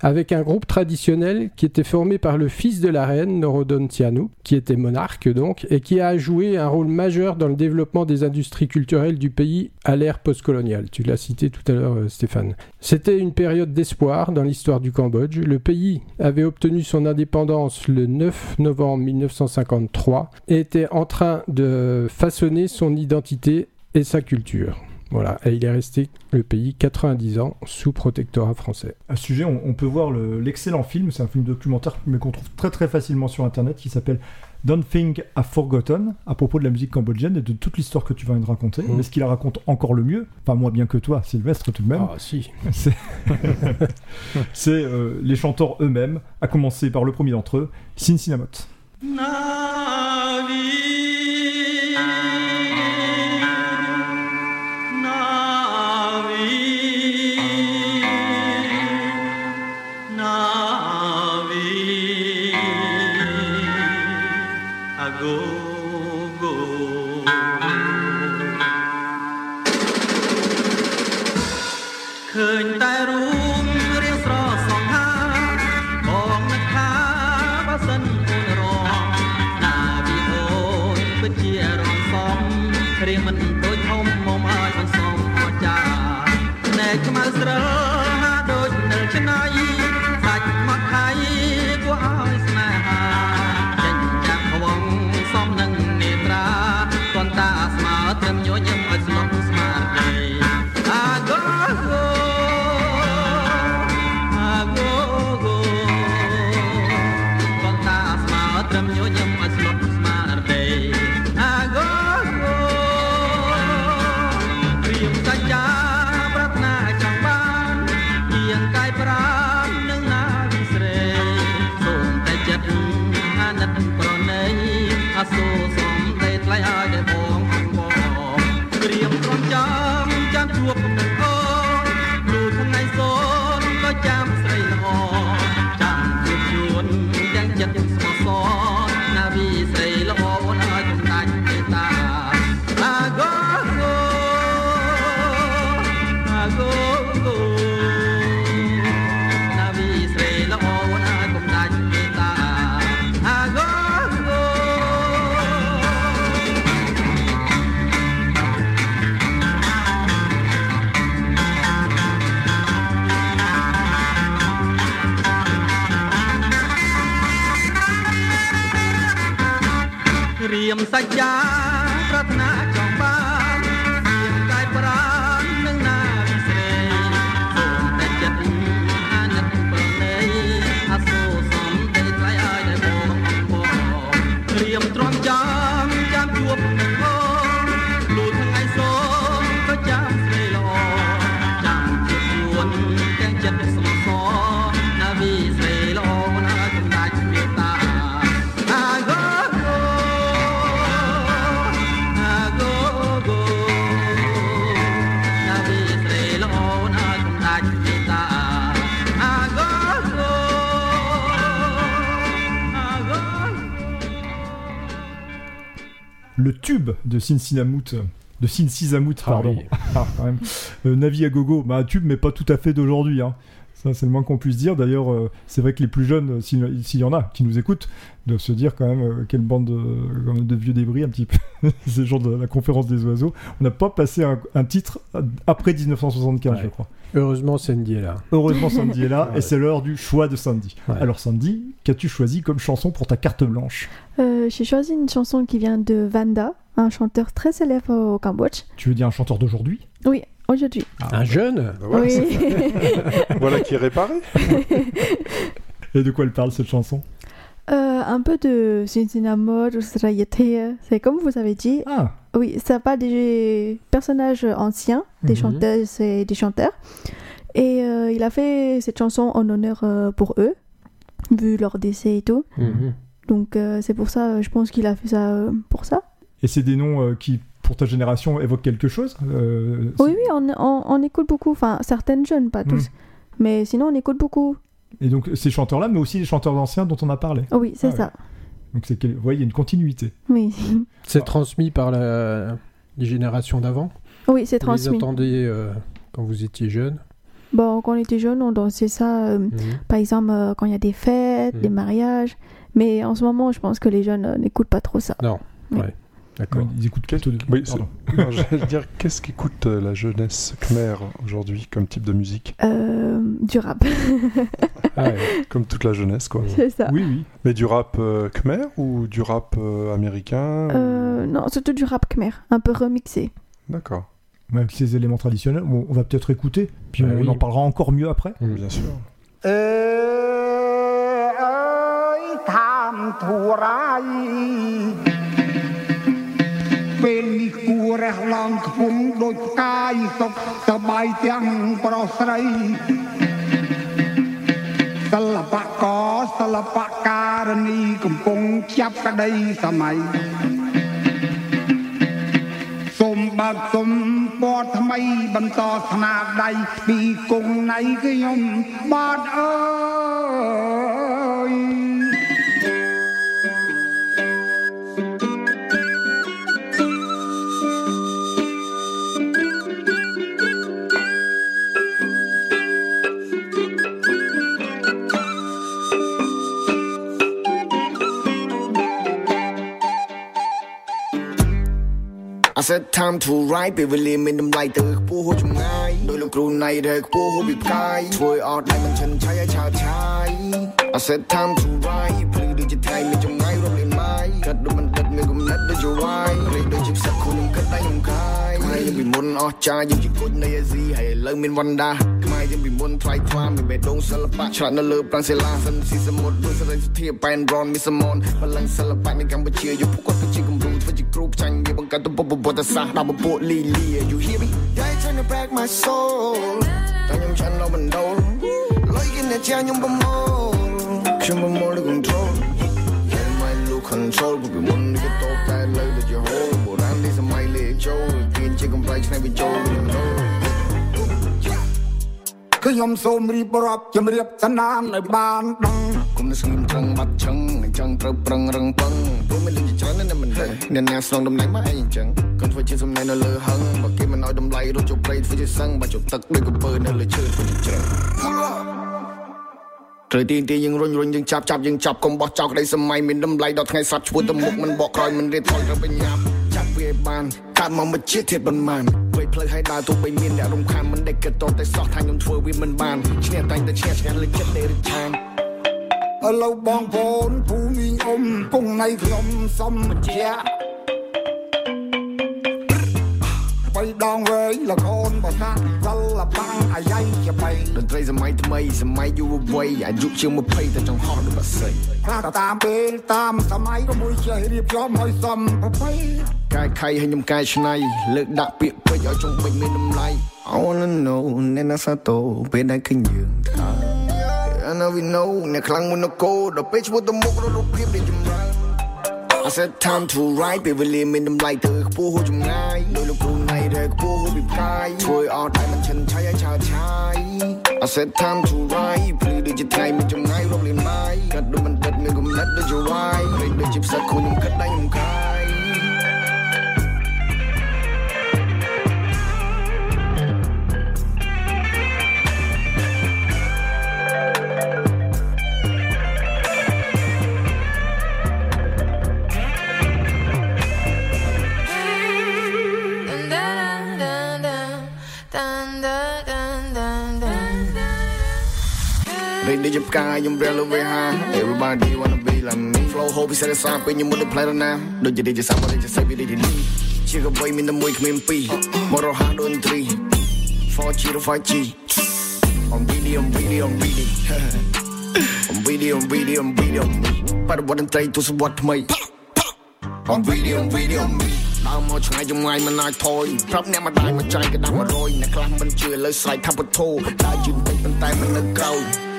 avec un groupe traditionnel qui était formé par le fils de la reine, Norodom Sihanouk, qui était monarque donc, et qui a joué un rôle majeur dans le développement des industries culturelles du pays à l'ère postcoloniale. Tu l'as cité tout à l'heure, euh, Stéphane. C'était une période d'espoir dans l'histoire du Cambodge. Le pays avait obtenu son indépendance le 9 novembre 1953 et était en train de façonner son identité et sa culture. Voilà, et il est resté le pays 90 ans sous protectorat français. À ce sujet, on, on peut voir le- l'excellent film, c'est un film documentaire mais qu'on trouve très très facilement sur internet qui s'appelle Don't Think I've Forgotten à propos de la musique cambodgienne et de toute l'histoire que tu viens de raconter. Mhm. Mais ce qu'il la raconte encore le mieux, enfin moins bien que toi, Sylvestre tout de même, Ah si. c'est euh, les chanteurs eux-mêmes, à commencer par le premier d'entre eux, Cincinamot. ឃើ Le tube de Cincinamut, de Cincisamut, Ah pardon. oui. Ah, quand même. Euh, Navi à gogo, bah, un tube, mais pas tout à fait d'aujourd'hui. hein. Ça, c'est le moins qu'on puisse dire. D'ailleurs, euh, c'est vrai que les plus jeunes, euh, s'il y en a qui nous écoutent, doivent se dire quand même euh, quelle bande de, quand même de vieux débris un petit peu. c'est le genre de la conférence des oiseaux. On n'a pas passé un, un titre après 1975, Ouais. je crois. Heureusement, Sandy est là. Heureusement, Sandy est là Ouais. et c'est l'heure du choix de Sandy. Ouais. Alors, Sandy, qu'as-tu choisi comme chanson pour ta carte blanche? Euh, J'ai choisi une chanson qui vient de Vanda, un chanteur très célèbre au Cambodge. Tu veux dire un chanteur d'aujourd'hui? Oui, aujourd'hui. Un jeune Bah voilà, oui. voilà qui est réparé. Et de quoi elle parle cette chanson? Euh, un peu de c'est comme vous avez dit. Ah, Oui, ça parle des personnages anciens, des Mhm. chanteuses et des chanteurs. Et euh, il a fait cette chanson en honneur euh, pour eux, vu leur décès et tout. Mhm. Donc euh, c'est pour ça, je pense qu'il a fait ça pour ça. et c'est des noms euh, qui, pour ta génération, évoquent quelque chose euh, Oui, oui, on, on- on écoute beaucoup. Enfin, certaines jeunes, pas tous. Mais sinon, on écoute beaucoup. Et donc ces chanteurs-là, mais aussi les chanteurs anciens dont on a parlé. Oh oui, c'est Ah ouais. ça. Donc c'est vous voyez, il y a une continuité. Oui, C'est transmis par la... les générations d'avant. oui c'est Vous les transmis. entendez euh, quand vous étiez jeune. Bon, quand on était jeunes, on dansait ça, euh, Mhm. par exemple, euh, quand il y a des fêtes, Mhm. des mariages. Mais en ce moment, je pense que les jeunes euh, n'écoutent pas trop ça. Oui. D'accord. Ils écoutent plutôt de... Oui, J'allais dire, qu'est-ce qu'écoute euh, la jeunesse khmer aujourd'hui comme type de musique? Euh, du rap, Ah ouais. Comme toute la jeunesse, quoi. c'est ça. Oui, oui. Mais du rap euh, khmer ou du rap euh, américain ou- non, surtout du rap khmer, un peu remixé. D'accord, Même ces éléments traditionnels, bon, on va peut-être écouter, puis Ah on oui. en parlera encore mieux après. Mhm. bien sûr. ររះឡើងខ្ពង់ដូចផ្កាយសុខសប្បាយទាំងប្រុសស្រីសិល្បករសិល្បការនីកំពុងចាប់ក្តីសម័យសូមបើកសុំពណ៌ថ្មីបន្តស្នាដៃពីគង់ណៃខ្ញុំបាទអើយ I said time to ride ពេលវេលាមានតម្លៃទៅខ្ពស់ហួសចម្ងាយដោយលោកគ្រូណៃដែលខ្ពស់ហួសពីផ្កាយធ្វើអត់ដៃមិនឈិនឆៃឲ្យឆាតឆាយ I said time to ride ភ្លឺដូចជាថ្ងៃមានចម្ងាយរាប់លានម៉ាយកាត់ដូចមិនដិតមានគំនិតដូចជាវាយលេងដូចជាផ្សឹកខ្លួនខ្ញុំគិតដៃខ្ញុំខាយខ្មែរយើងពីមុនអស់ចាយើងជាគុជនៃអាស៊ីហើយឥឡូវមានវណ្ណដាខ្មែរយើងពីមុនថ្លៃថ្លាមានបេះដូងសិល្បៈឆ្លាតនៅលើប្រាំងសិលាសិនស៊ីសមុទ្រដូចសរិទ្ធធាប៉ែនរ៉នមីសមនបល្ល័ងសិល្បៈនៅកម្ពុជាយកពួកគាត់ទៅជាគំរូធ្វើជា គ្រូផ្ចាញ់វាបង្កើតទៅពុបពុទ្ធសាសន៍ដល់ពពួកលីលី You hear me They trying to break my soul តែខ្ញុំឆ្អិនដល់មិនដូលលុយគេអ្នកជាខ្ញុំប្រមូលខ្ញុំប្រមូលដូច control Yeah my look control ពីមុនគេតបតែលើដូចជាហូលបុរាណនេះសម័យលេខចូលគេជាកំប្លែងឆ្នៃបញ្ចូលគឺខ្ញុំសូមរៀបរាប់ជំរាបសន្តានឲ្យបានដឹង គុំនៅស្ងៀមត្រឹងបាត់ឆឹងអញ្ចឹងត្រូវប្រឹងរឹងពឹងព្រោះមានលុយជាច្រើនណាស់មិនដឹងអ្នកណាស្នងតំណែងមកអីអញ្ចឹងកុំធ្វើជាសំណែននៅលើហឹងបើគេមិនឲ្យតម្លៃរត់ចូលព្រៃធ្វើជាសឹងបើចូលទឹកដូចកំពើនៅលើឈើធ្វើជាជ្រឹងត្រូវទីទីយើងរុញរុញយើងចាប់ចាប់យើងចាប់កុំបោះចោលក្តីសម័យមានតម្លៃដល់ថ្ងៃស្រាប់ឈ្មោះទៅមុខមិនបកក្រោយមិនរៀបថយត្រូវបញ្ញាប់ចាប់វាឲ្យបានកើតមកមកជាធាតប៉ុន្មានវេផ្លូវឲ្យដើរទោះបីមានអ្នករំខានមិនដេកគិតតតែសោះថាខ្ញុំធ្វើវាមិនបានឈ្នះតែងតែឈ្នះឆ្ងាញ់លើចិត្តនៃរិទ្ធឆាន ឥឡូវបងប្អូនពូមីងអ៊ំគង់នៃខ្ញុំសុំបញ្ជាក់បីដងវែងលកូនបើថាសិល្បៈអាយ៉ៃជាបីតន្ត្រីសម័យថ្មីសម័យយុវវ័យអាយុជាង20តែចង់ហោះដូចបាសីខ្លះក៏តាមពេលតាមសម័យក៏មួយចេះរៀបចំឲ្យសមប្រពៃកាយខៃឲ្យខ្ញុំកាយឆ្នៃលើកដាក់ពាក្យពេចន៍ឲ្យចង់បិញមានតម្លៃ I wanna know អ្នកណាសាតូពេលដែលឃើញយើងថា I know we know អ្នកខ្លាំងមុននគរដល់ពេលឈ្មោះទៅមុខរត់រូបភាពនៃចម្រើន I said time to ride ពេលវេលាមានតម្លៃទៅខ្ពស់ហួសចម្ងាយដោយលោកគ្រូណៃដែលខ្ពស់ហួសពីផ្កាយធ្វើអត់តែមិនឈិនឆៃឲ្យឆាតឆាយ I said time to ride ភ្លឺដូចជាថ្ងៃមានចម្ងាយរាប់លានម៉ាយកាត់ដូចមិនដិតមានគំនិតដូចជាវាយលេងដូចជាផ្សឹកខ្លួនខ្ញុំគិតដៃខ្ញុំខាយ Ready to ផ្កាយខ្ញុំព្រះលើវេហា Everybody wanna be like me Flow ហូបពិសេសសាពេលខ្ញុំមុនទៅផ្លែរណាដូចជាដូចជាសាប់ដូចជាសេពីដូចជានេះជាកបីមានតែមួយគ្មានពីរមករហ័សដូចត្រី 4G ឬ 5G I'm really I'm really I'm really អំវីឌីអំវីឌីអំវីឌីអំវីបរិបទតន្ត្រីទស្សវត្សថ្មីអំវីឌីអំវីឌីអំវីដើរមកឆ្ងាយចម្ងាយមិនអាចថយប្រាប់អ្នកម្ដាយមកចាយក៏ដាក់100អ្នកខ្លះមិនជឿលើស្រែកថាពុទ្ធោដើរយឺនតិចប៉ុន្តែមិននៅក្រោយដើរយឺនតិចប៉ុន្តែមិននៅក្រោយ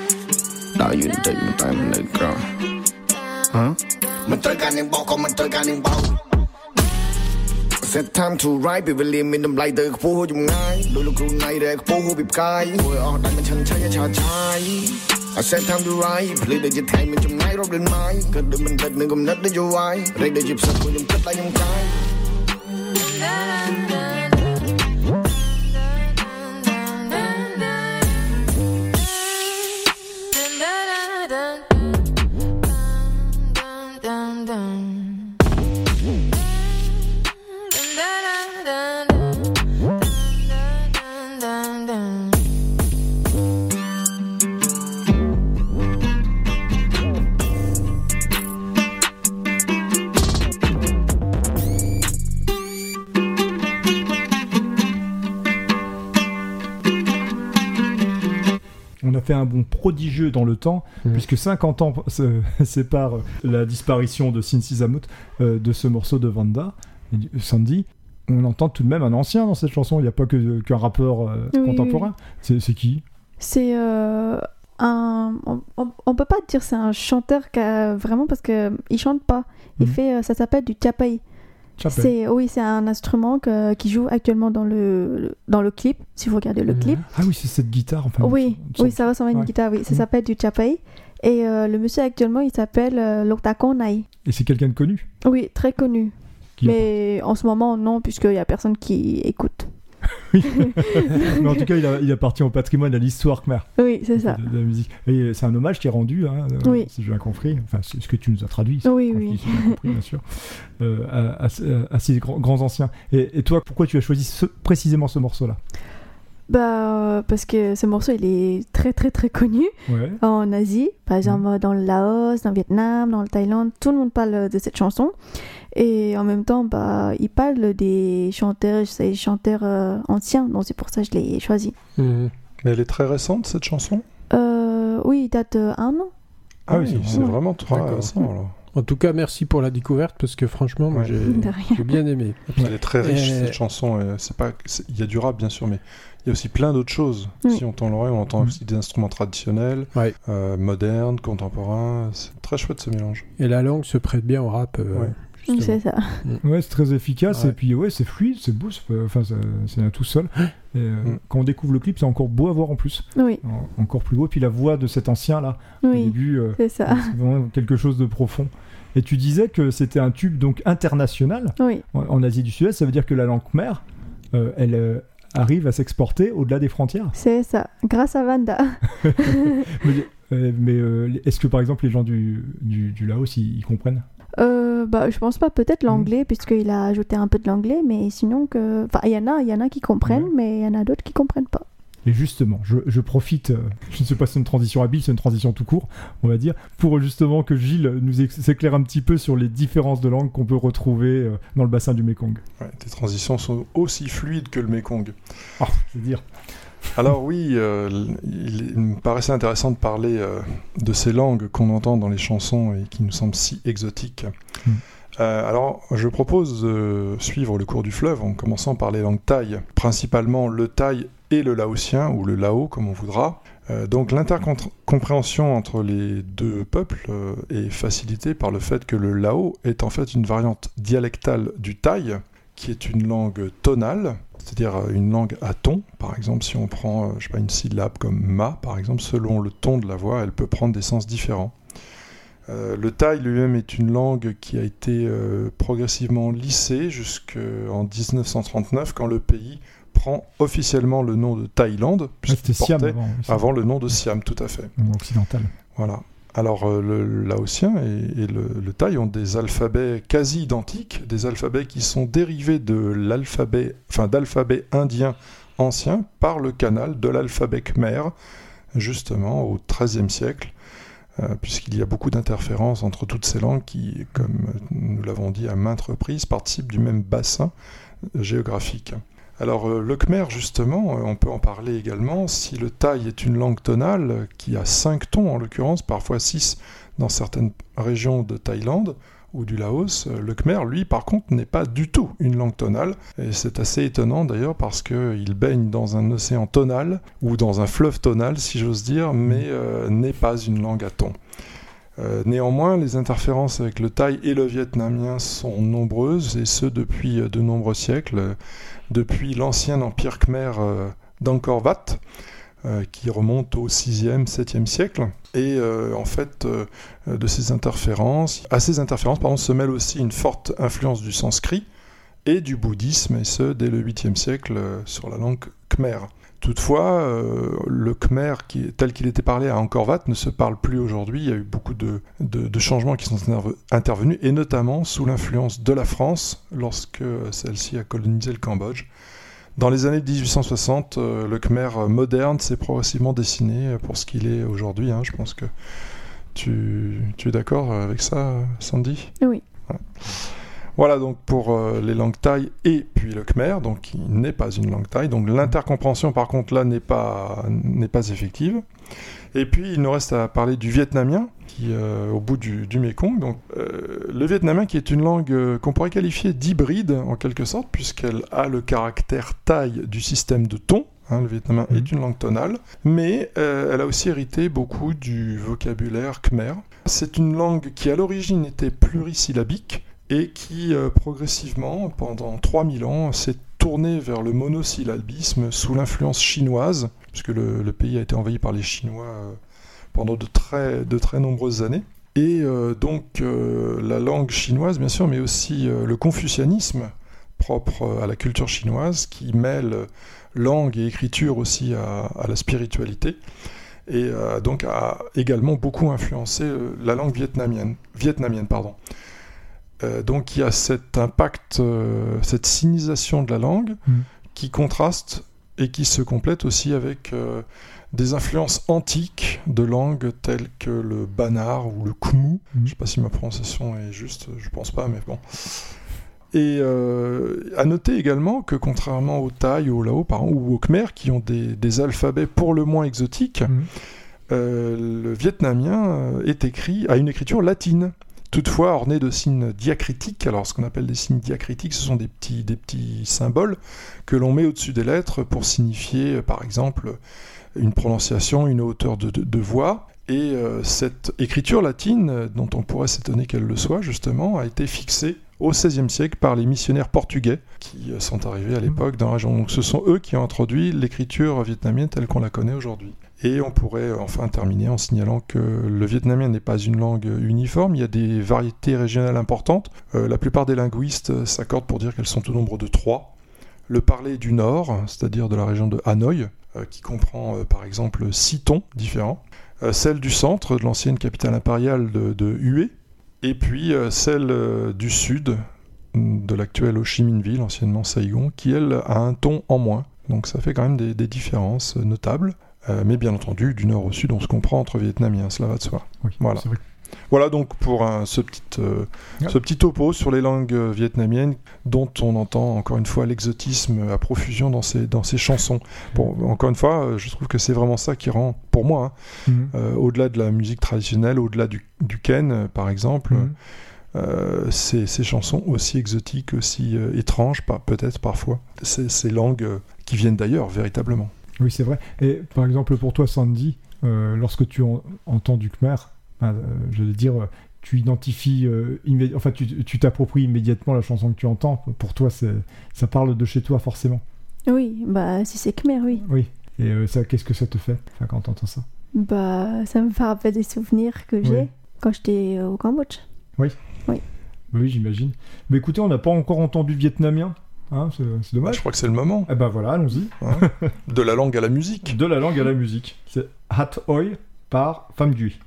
ហ៎មិនត្រូវការនាងបោកក៏មិនត្រូវការនាងបោក Set time to ride ពេលវេលាមានតម្លៃទៅខ្ពស់ហួសចម្ងាយដោយលោកគ្រូណៃដែលខ្ពស់ហួសពីផ្កាយធ្វើអស់ដែលមិនឈិនឆៃឆាឆាយ I said time to ride ភ្លឺដូចជាថ្ងៃមិនចំណាយរាប់លានម៉ាយគិតដូចមិនដិតនឹងកំណត់ដូចយវាយរែកដូចជាផ្សិតខ្ញុំគិតតែខ្ញុំកាយ prodigieux dans le temps, Mhm. puisque 50 ans se- séparent la disparition de Sin Sizamut euh, de ce morceau de Vanda, et du- Sandy. On entend tout de même un ancien dans cette chanson, il n'y a pas que- qu'un rappeur euh, Oui, contemporain. C'est c'est qui? C'est euh, un. On, on, on peut pas dire c'est un chanteur qui a- vraiment parce que il chante pas. Il Mhm. fait, euh, ça s'appelle du chapai. C'est oui, c'est un instrument que- qui joue actuellement dans le, dans le clip. Si vous regardez le Mhm. clip. Ah oui, c'est cette guitare. Enfin, Oui, oui, ça ressemble à une ouais. guitare. Oui, ça Mhm. s'appelle du chapai. Et euh, le monsieur actuellement, il s'appelle euh, Loktakon Nai. Et c'est quelqu'un de connu? Oui, très connu. Qui Mais en ce moment, non, puisqu'il y a personne qui écoute. Mais en tout cas, il, a- il appartient au patrimoine, à l'histoire khmer Oui, c'est ça. de, de la musique. Et c'est un hommage qui est rendu, hein, euh, Oui. si j'ai bien compris. Enfin, c'est ce que tu nous as traduit. Oui, oui. si bien compris, bien sûr. Euh, à, à- à ces grands, grands anciens. Et, et toi, pourquoi tu as choisi ce- précisément ce morceau-là? Bah, parce que ce morceau, il est très, très, très connu Ouais. en Asie. Par exemple, Mhm. dans le Laos, dans le Vietnam, dans le Thaïlande, tout le monde parle de cette chanson. Et en même temps, bah, il parle des chanteurs, euh, anciens. Donc, c'est pour ça que je l'ai choisi. Mhm. Mais elle est très récente, cette chanson? Euh, oui, il date de un an. Ah oui, oui, c'est ouais. vraiment très récent alors. En tout cas, merci pour la découverte parce que franchement, moi Ouais. j'ai bien aimé. Elle est très riche Et- cette chanson. c'est pas, il y a du rap bien sûr, mais il y a aussi plein d'autres choses. Si on tend l'oreille, on entend Mm. aussi des instruments traditionnels, Ouais. euh, modernes, contemporains. C'est très chouette ce mélange. Et la langue se prête bien au rap. euh, Ouais. C'est ça. Ouais, c'est très efficace Ouais. et puis ouais, c'est fluide, c'est beau, c'est enfin c'est un tout seul. Et, euh, Mm. Quand on découvre le clip, c'est encore beau à voir en plus, Oui, En- encore plus beau. Et puis la voix de cet ancien là, au oui, début, euh, c'est ça. vraiment quelque chose de profond. Et tu disais que c'était un tube donc international Oui, en, en Asie du Sud-Est. Ça veut dire que la langue khmer, euh, elle euh, arrive à s'exporter au-delà des frontières. c'est ça. Grâce à Vanda. mais mais, est-ce que par exemple les gens du, du, du Laos ils, ils comprennent? Euh, bah, je pense pas. Peut-être Mhm. l'anglais, puisqu'il a ajouté un peu de l'anglais, mais sinon que. Enfin, il y en a, il y en a qui comprennent, mais il y en a d'autres qui comprennent pas. Et justement, je, je profite, euh, je ne sais pas si c'est une transition habile, c'est une transition tout court, on va dire, pour justement que Gilles nous s'éclaire un petit peu sur les différences de langue qu'on peut retrouver euh, dans le bassin du Mekong. Ouais, tes transitions sont aussi fluides que le Mekong. Ah, c'est dire. Alors oui, euh, il, il me paraissait intéressant de parler euh, de ces langues qu'on entend dans les chansons et qui nous semblent si exotiques. Mm. Euh, alors, je propose de suivre le cours du fleuve en commençant par les langues thaï, principalement le thaï et le laotien, ou le lao comme on voudra. Donc l'intercompréhension entre les deux peuples est facilitée par le fait que le lao est en fait une variante dialectale du thaï, qui est une langue tonale, c'est-à-dire euh, une langue à ton. Par exemple, si on prend euh, je sais pas, une syllabe comme ma, par exemple, selon le ton de la voix, elle peut prendre des sens différents. Euh, le thaï lui-même est une langue qui a été euh, progressivement lissée jusqu'en 1939, quand le pays prend officiellement le nom de Thaïlande, Siam portait avant, le nom de Siam, tout à fait. Langue occidentale. Voilà. Alors, euh, le laotien et, le thaï ont des alphabets quasi identiques, des alphabets qui sont dérivés de l'alphabet, enfin d'alphabet indien ancien par le canal de l'alphabet khmer, justement au XIIIe siècle, euh, puisqu'il y a beaucoup d'interférences entre toutes ces langues qui, comme nous l'avons dit à maintes reprises, participent du même bassin euh, géographique. Alors euh, le khmer, justement, euh, on peut en parler également. Si le thaï est une langue tonale, qui a 5 tons en l'occurrence, parfois 6 dans certaines régions de Thaïlande ou du Laos, euh, le khmer, lui, par contre, n'est pas du tout une langue tonale. Et c'est assez étonnant d'ailleurs parce qu'il baigne dans un océan tonal, ou dans un fleuve tonal, si j'ose dire, mais n'est pas une langue à ton. Euh, néanmoins, les interférences avec le thaï et le vietnamien sont nombreuses, et ce depuis euh, de nombreux siècles, depuis l'ancien empire khmer euh, d'Angkor euh, qui remonte au 6e, 7e siècle. Et en fait, de ces interférences, à ces interférences se mêle aussi une forte influence du sanskrit et du bouddhisme, et ce dès le 8e siècle sur la langue khmer. Toutefois, euh, le khmer qui, tel qu'il était parlé à Angkor Wat ne se parle plus aujourd'hui. Il y a eu beaucoup de, de- de changements qui sont interve- intervenus, et notamment sous l'influence de la France lorsque celle-ci a colonisé le Cambodge. Dans les années 1860, euh, le khmer moderne s'est progressivement dessiné pour ce qu'il est aujourd'hui. hein. Je pense que tu, tu es d'accord avec ça, Sandy? Oui. Voilà donc pour euh, les langues thaï et puis le khmer, donc qui n'est pas une langue thaï. Donc l'intercompréhension par contre là n'est pas, n'est pas effective. Et puis il nous reste à parler du vietnamien, qui euh, au bout du, du Mékong. Donc euh, le vietnamien qui est une langue euh, qu'on pourrait qualifier d'hybride en quelque sorte, puisqu'elle a le caractère thaï du système de ton. hein, le vietnamien Mhm. est une langue tonale, mais euh, elle a aussi hérité beaucoup du vocabulaire khmer. C'est une langue qui à l'origine était plurisyllabique et qui euh, progressivement, pendant 3000 ans, s'est tournée vers le monosyllabisme sous l'influence chinoise, puisque le, pays a été envahi par les Chinois euh, pendant de très, de très nombreuses années. Et euh, donc la langue chinoise, bien sûr, mais aussi le confucianisme propre à la culture chinoise, qui mêle langue et écriture aussi à, à la spiritualité, et donc a également beaucoup influencé la langue vietnamienne. vietnamienne pardon. Euh, donc il y a cet impact, euh, cette sinisation de la langue Mm. qui contraste et qui se complète aussi avec euh, des influences antiques de langues telles que le banar ou le khmu. Mm. Je ne sais pas si ma prononciation est juste, je pense pas, mais bon. Et à noter également que contrairement au Thaï, au Lao par exemple, ou au Khmer, qui ont des, des alphabets pour le moins exotiques, euh, le vietnamien est écrit à une écriture latine. Toutefois, orné de signes diacritiques. Alors, ce qu'on appelle des signes diacritiques, ce sont des petits, des petits symboles que l'on met au-dessus des lettres pour signifier, euh, par exemple, une prononciation, une hauteur de, de- de voix. Et euh, cette écriture latine, euh, dont on pourrait s'étonner qu'elle le soit, justement, a été fixée au XVIe siècle par les missionnaires portugais qui sont arrivés à l'époque dans la région. Donc, ce sont eux qui ont introduit l'écriture vietnamienne telle qu'on la connaît aujourd'hui. Et on pourrait enfin terminer en signalant que le vietnamien n'est pas une langue uniforme, il y a des variétés régionales importantes. Euh, la plupart des linguistes s'accordent pour dire qu'elles sont au nombre de trois. Le parler du nord, c'est-à-dire de la région de Hanoï, euh, qui comprend euh, par exemple six tons différents. Celle du centre, de l'ancienne capitale impériale de, de Hue, et puis celle du sud, de l'actuelle Ho Chi Minh Ville, anciennement Saigon, qui elle a un ton en moins. Donc ça fait quand même des, différences notables. Euh, mais bien entendu, du nord au sud, on se comprend entre vietnamiens, cela va de soi. Oui, Voilà. Voilà donc pour un- ce, petit, euh, Ouais. ce petit topo sur les langues euh, vietnamiennes dont on entend encore une fois l'exotisme à profusion dans ces, dans ces chansons. Bon, encore une fois, je trouve que c'est vraiment ça qui rend, pour moi, hein, Mhm. euh, au-delà de la musique traditionnelle, au-delà du, du ken par exemple, Mhm. euh, ces, ces chansons aussi exotiques, aussi étranges, peut-être parfois, ces, ces langues qui viennent d'ailleurs véritablement. Oui, c'est vrai. Et par exemple, pour toi, Sandy, euh, lorsque tu en- entends du Khmer, ben, euh, je veux dire, tu identifies, euh, enfin, tu t'appropries immédiatement la chanson que tu entends. Pour toi, ça parle de chez toi, forcément. Oui, bah si c'est Khmer, oui. Oui. Et euh, ça, qu'est-ce que ça te fait enfin, quand tu entends ça? Bah ça me fait rappeler des souvenirs que j'ai Oui. quand j'étais au Cambodge. Oui, j'imagine. Mais écoutez, on n'a pas encore entendu vietnamien. Hein, c'est c'est Je dommage. crois que c'est le moment, Eh ben voilà, allons-y. hein, de la langue à la musique. De la langue à la musique. C'est Hat Oi par Femme Gui.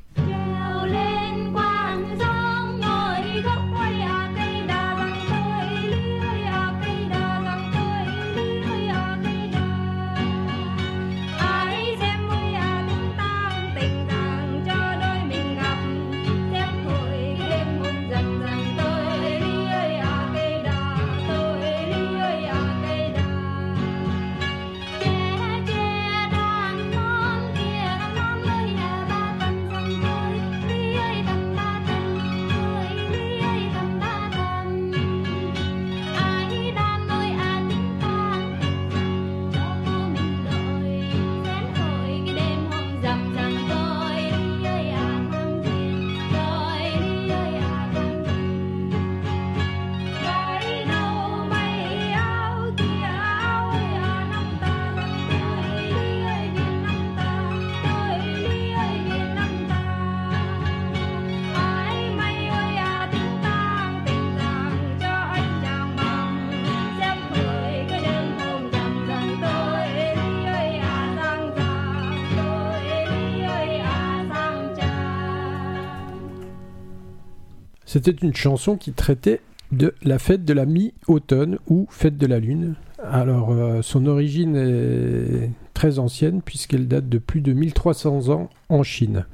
C'était une chanson qui traitait de la fête de la mi-automne ou fête de la lune. Alors, euh, son origine est très ancienne puisqu'elle date de plus de 1300 ans en Chine.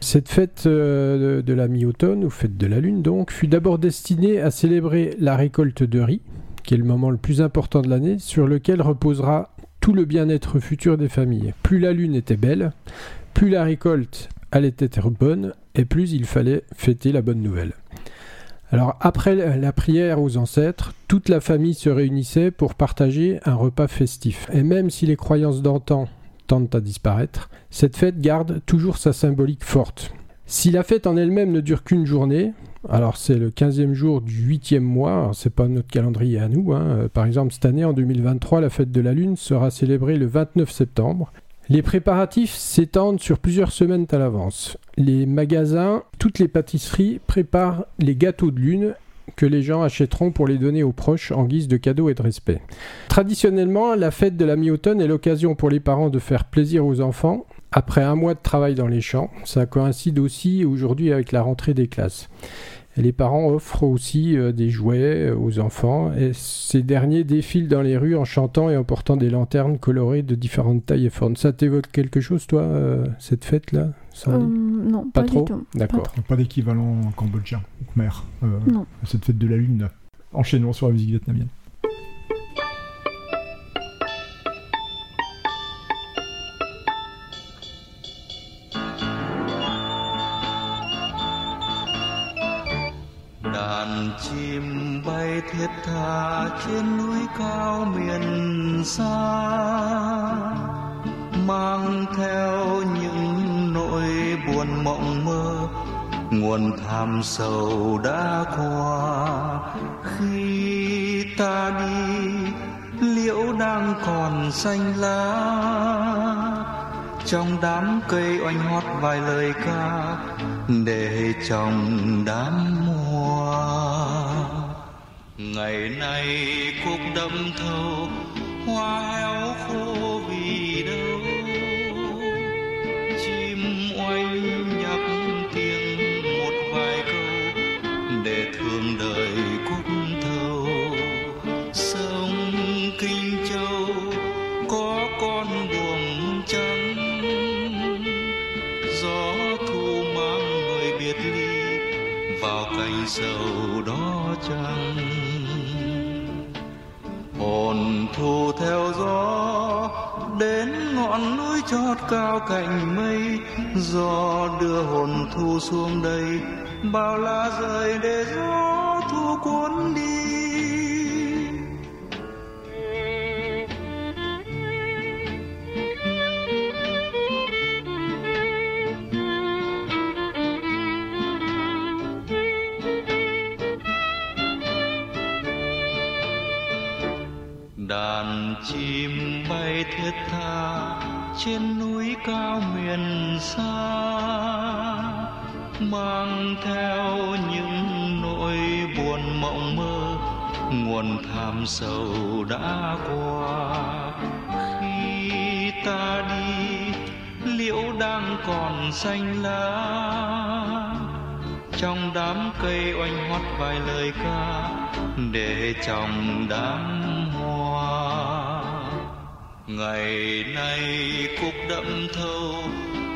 Cette fête euh, de, de la mi-automne ou fête de la lune donc fut d'abord destinée à célébrer la récolte de riz, qui est le moment le plus important de l'année, sur lequel reposera tout le bien-être futur des familles. Plus la lune était belle, plus la récolte allait être bonne, et plus il fallait fêter la bonne nouvelle. Alors après la prière aux ancêtres, toute la famille se réunissait pour partager un repas festif. Et même si les croyances d'antan tendent à disparaître, cette fête garde toujours sa symbolique forte. Si la fête en elle-même ne dure qu'une journée, alors c'est le 15e jour du 8e mois, alors c'est pas notre calendrier à nous, hein. Par exemple cette année en 2023 la fête de la lune sera célébrée le 29 septembre. Les préparatifs s'étendent sur plusieurs semaines à l'avance. Les magasins, toutes les pâtisseries préparent les gâteaux de lune que les gens achèteront pour les donner aux proches en guise de cadeaux et de respect. Traditionnellement, la fête de la mi-automne est l'occasion pour les parents de faire plaisir aux enfants après un mois de travail dans les champs. Ça coïncide aussi aujourd'hui avec la rentrée des classes. Et les parents offrent aussi euh, des jouets euh, aux enfants et ces derniers défilent dans les rues en chantant et en portant des lanternes colorées de différentes tailles et formes. Ça t'évoque quelque chose, toi, euh, cette fête-là Euh, non, Pas pas, trop? D'accord. Pas d'équivalent cambodgien ou khmer. euh, Non. Cette fête de la lune. Enchaînons sur la musique vietnamienne. Đàn chim bay thiết tha trên núi cao miền xa, mang theo những nỗi buồn mộng mơ. Nguồn tham sầu đã qua. Khi ta đi, liễu đang còn xanh lá. Trong đám cây oanh hót vài lời ca để trong đám hoa ngày nay cuộc đâm thâu hoa héo khô thù theo gió, đến ngọn núi chót cao cạnh mây, gió đưa hồn thu xuống đây, bao lá rơi để gió thu cuốn đi. Chim bay thiết tha trên núi cao miền xa, mang theo những nỗi buồn mộng mơ, nguồn tham sầu đã qua. Khi ta đi, liễu đang còn xanh lá, trong đám cây oanh hót vài lời ca, để trong đám ngày nay cúc đậm thâu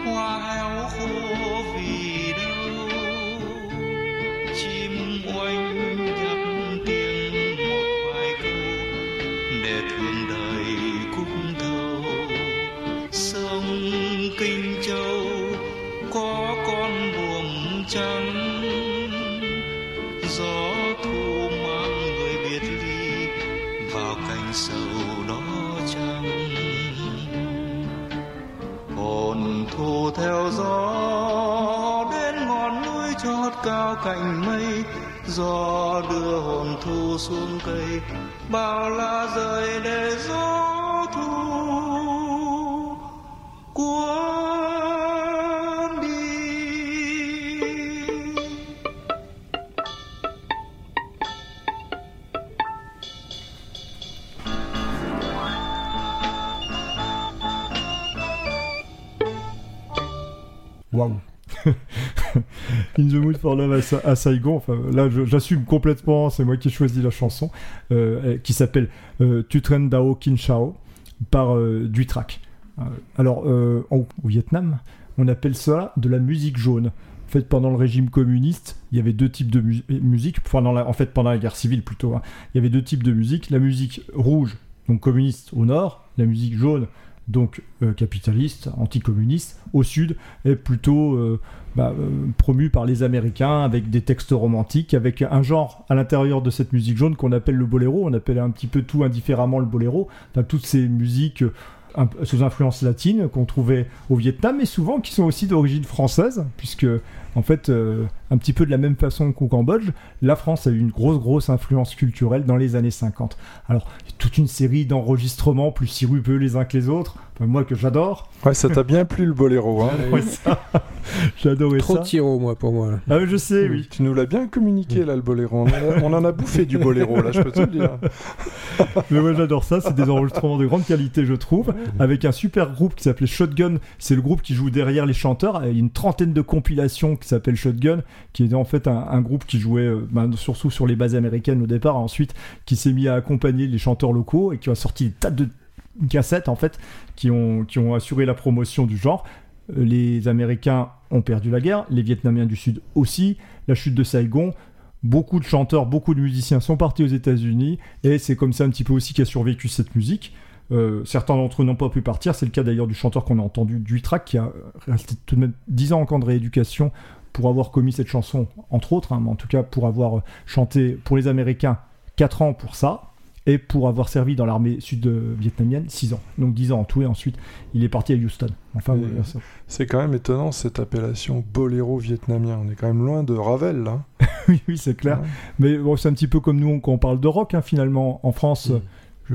hoa héo khô cạnh mây, gió đưa hồn thu xuống cây, bao la rơi để gió thu cuốn đi Wow. For Love à, Sa- à Saigon. Enfin, là, j'assume complètement, c'est moi qui ai choisi la chanson, euh, qui s'appelle euh, Tutren Dao Kin Chao par euh, Dutrac. Euh, alors, euh, en- au Vietnam, on appelle ça de la musique jaune. En fait, pendant le régime communiste, il y avait deux types de mu- musique. En fait, pendant la guerre civile plutôt, hein. il y avait deux types de musique. La musique rouge, donc communiste au nord, la musique jaune, donc euh, capitaliste, anticommuniste, au sud, est plutôt euh, bah, euh, promu par les Américains avec des textes romantiques, avec un genre à l'intérieur de cette musique jaune qu'on appelle le boléro. On appelle un petit peu tout indifféremment le boléro. Toutes ces musiques euh, sous influence latine qu'on trouvait au Vietnam, mais souvent qui sont aussi d'origine française, puisque en fait, un petit peu de la même façon qu'au Cambodge, la France a eu une grosse, grosse influence culturelle dans les années 50. Alors, il y a toute une série d'enregistrements plus sirupeux les uns que les autres, enfin, moi que j'adore. Ouais, ça t'a bien plu le boléro, hein Ouais, ça, J'adorais Trop ça. de tiro, moi, pour moi. là. Ah, oui, je sais, oui. Tu nous l'as bien communiqué là, le boléro. On, en a- on en a bouffé du boléro, là, je peux te le dire. Mais moi j'adore ça, c'est des enregistrements de grande qualité je trouve, avec un super groupe qui s'appelait Shotgun, c'est le groupe qui joue derrière les chanteurs, il y a une trentaine de compilations qui s'appelle Shotgun, qui était en fait un, groupe qui jouait euh, ben, surtout sur les bases américaines au départ, ensuite qui s'est mis à accompagner les chanteurs locaux et qui a sorti des tas de cassettes en fait qui ont, qui ont assuré la promotion du genre. Euh, Les Américains ont perdu la guerre, les Vietnamiens du Sud aussi, la chute de Saigon, beaucoup de chanteurs, beaucoup de musiciens sont partis aux États-Unis et c'est comme ça un petit peu aussi qu'a survécu cette musique. Euh, certains d'entre eux n'ont pas pu partir, c'est le cas d'ailleurs du chanteur qu'on a entendu, Duitrac, qui a resté tout de même 10 ans en camp de rééducation pour avoir commis cette chanson, entre autres, hein, mais en tout cas pour avoir chanté pour les Américains 4 ans pour ça, et pour avoir servi dans l'armée sud-vietnamienne 6 ans. Donc 10 ans en tout, et ensuite il est parti à Houston. Enfin, voilà, C'est quand même étonnant cette appellation boléro vietnamien. On est quand même loin de Ravel là. oui, oui, c'est clair. Ouais. Mais bon, c'est un petit peu comme nous quand on parle de rock, hein, finalement. En France, Mm. je,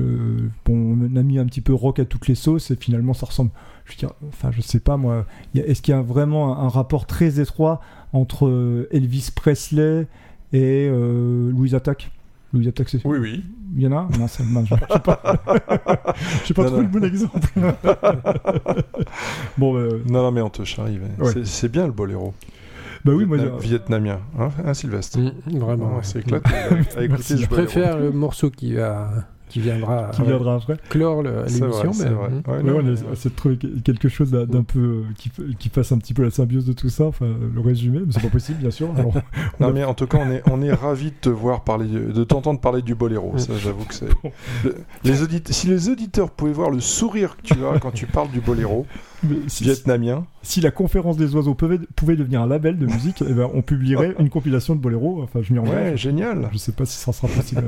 bon, on a mis un petit peu rock à toutes les sauces et finalement ça ressemble. Je veux dire, enfin, je sais pas moi. il y a- Est-ce qu'il y a vraiment un, un rapport très étroit entre euh, Elvis Presley et euh, Louise Attaque? Louise Attaque, c'est. Oui, oui. Il y en a? Non, c'est mince, je sais pas. J'ai pas Non, trouvé non. le bon exemple. bon, euh, Non, non, mais on te charrie. ouais. C'est- C'est bien le boléro. bah oui, moi. Vietnam- j'ai- Vietnamien. Hein, hein, Sylvestre? Mm, vraiment. Ouais. C'est éclaté Je préfère le morceau qui, va, qui viendra Qui viendra après. clore l'émission. c'est mm. Ouais, trouver que- quelque chose d'un peu euh, qui, qui fasse un petit peu la symbiose de tout ça, enfin le résumé, mais c'est pas possible bien sûr. Alors, Non mais en tout cas on est on est ravi de te voir parler de t'entendre parler du boléro. Ça j'avoue que c'est le- les auditeurs si les auditeurs pouvaient voir le sourire que tu as quand tu parles du boléro si, vietnamien. si la conférence des oiseaux pouvait, pouvait devenir un label de musique, eh ben, on publierait une compilation de boléro. Enfin, je m'y Ouais, engage. génial. Je sais pas si ça sera possible.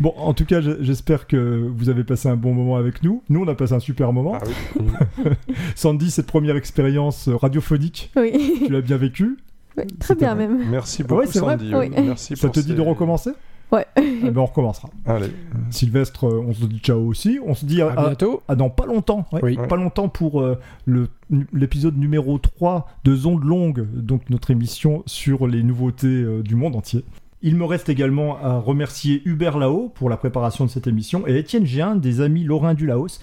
Bon, en tout cas, je- j'espère que vous avez passé un bon moment avec nous. Nous, on a passé un super moment. Ah oui. Sandy, cette première expérience radiophonique, Oui, tu l'as bien vécue. Oui, très bien même. Merci beaucoup Ouais, c'est vrai. Sandy. Oui. Merci Ça pour te dit de recommencer? Ouais. Eh ben, on recommencera. Allez. Sylvestre, on se dit ciao aussi. On se dit à, À bientôt. à dans pas longtemps. ouais. Oui. Pas longtemps pour euh, le- l'épisode numéro 3 de Zone Longue, donc notre émission sur les nouveautés euh, du monde entier. Il me reste également à remercier Hubert Lao pour la préparation de cette émission et Étienne Géin des Amis Lorrains du Laos,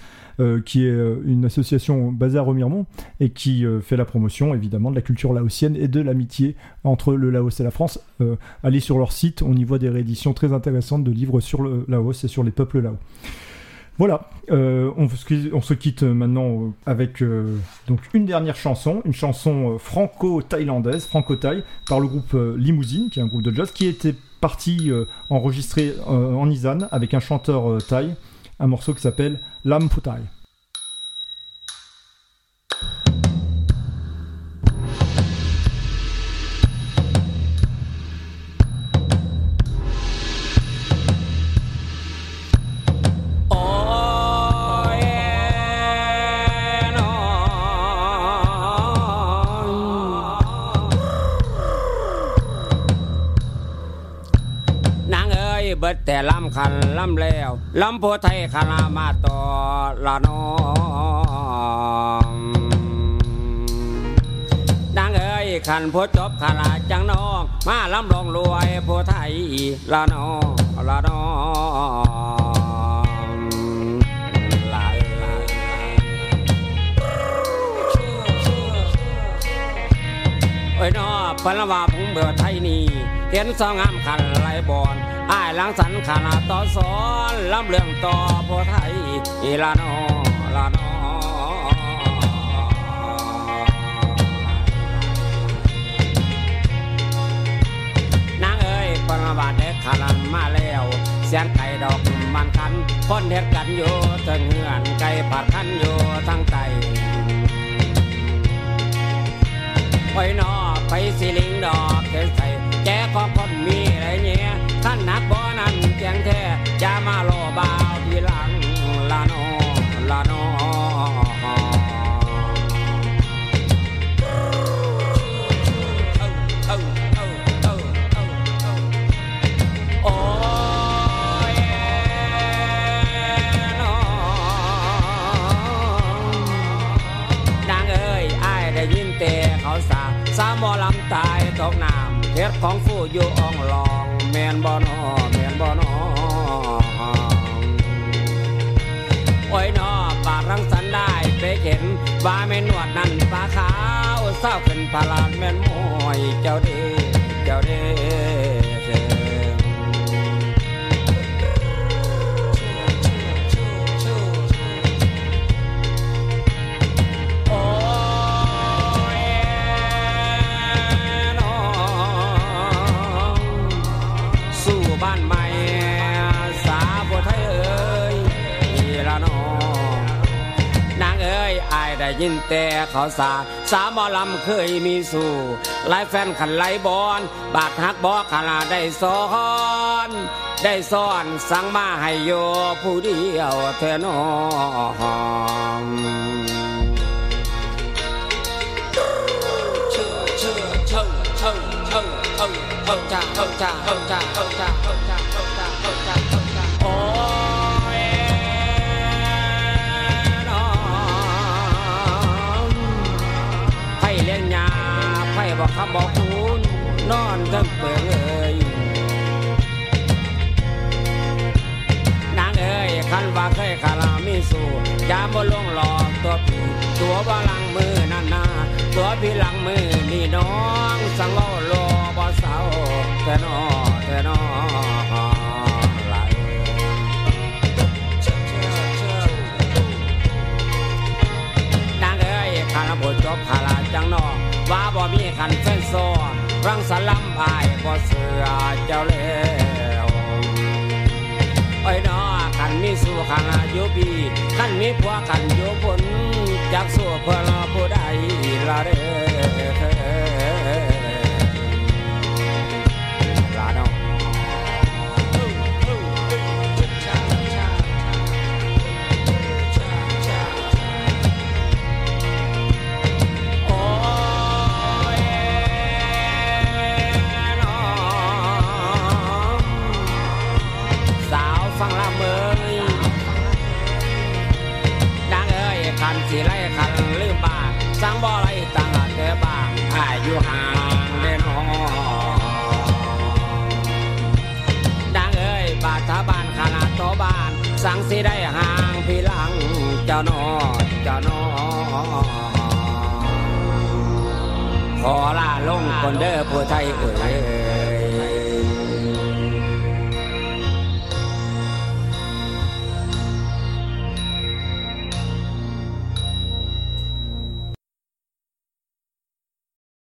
qui est euh, une association basée à Remiremont et qui euh, fait la promotion évidemment de la culture laotienne et de l'amitié entre le Laos et la France. Euh, allez sur leur site, on y voit des rééditions très intéressantes de livres sur le Laos et sur les peuples lao. Voilà, euh, on, se- quitte maintenant euh, avec euh, donc une dernière chanson, une chanson euh, franco-thaïlandaise, franco-thaï, par le groupe euh, Limousine, qui est un groupe de jazz, qui était parti euh, enregistrer euh, en Isan avec un chanteur euh, thaï, un morceau qui s'appelle Lam Putai. แต่ลำคันลำแล้วลำผัวไทยคารามาต่อละน้องนางเอ้ยขันผัวจบขาลาจังน้อง มาลำลงรวยผัวไทยละน้องละน้องลาลาโอ้ยนอปนว่าผมเบื่อไทยนี่ เห็นสองงามขันไหลบอน อ้ายลังสันขนาดต่อสอนลำเรื่องต่อโพไทยอีลานอลานอนาเอ้ยปรบาทเด็กขลันมาแล้ว เสียงไก่ดอกมันคันพ้นเฮ็ดกันอยู่เทิงเหือนไก่ปัดคันอยู่ทั้งไก่ไว้นอไปสิลิงดอกเกใส่แกของคนมี หนักบ่นั้นเจียงแท้อย่ามาโลบาวทีหลังลาโนลาโนโอ้ยน้องนางเอ้ยอ้ายได้ยินแต่เขาสาสามหมอลำตายตกน้ำเฮ็ดของฟูอยู่อ่องลอง แมนบ่นอแมนบ่นอโอ้ยนอปากรังสันได้ไปเห็นว่าแม่นวดนั่นปลาขาวเศร้าขึ้นพลานแม่นมวยเจ้าเด้เจ้าเด้ ยินแต่เขาสาสามหมอลำเคยมีสู่หลายแฟนขันไหลบอน บาดหักบอขนาดได้สอนได้สอนสั่งมาให้โยผู้เดียวเทนองโบอกคำบอกคุณนอนทั้งเปิงเอ้ยนางเอ้ยคันว่าเคยคารามีสู่ยามบ่ลงหลอกตัวผีตัวบ่หลังมือนานาตัวพี่หลังมือนี่น้องสังโลโลบ่เศร้าแต่นอแต่นอ ว่าบ่มีขันเส้นโซรังสลัมพายบ่เสือเจ้าแล้วไอ้นอขันมีสู่ขันอายุปีขันมีผัวขันอยู่ผลจากสู่เพื่อรอผู้ใดละเด้อ สังสิได้ห่างพี่หลังจะนอจะนอขอลาลงคนเด้อผู้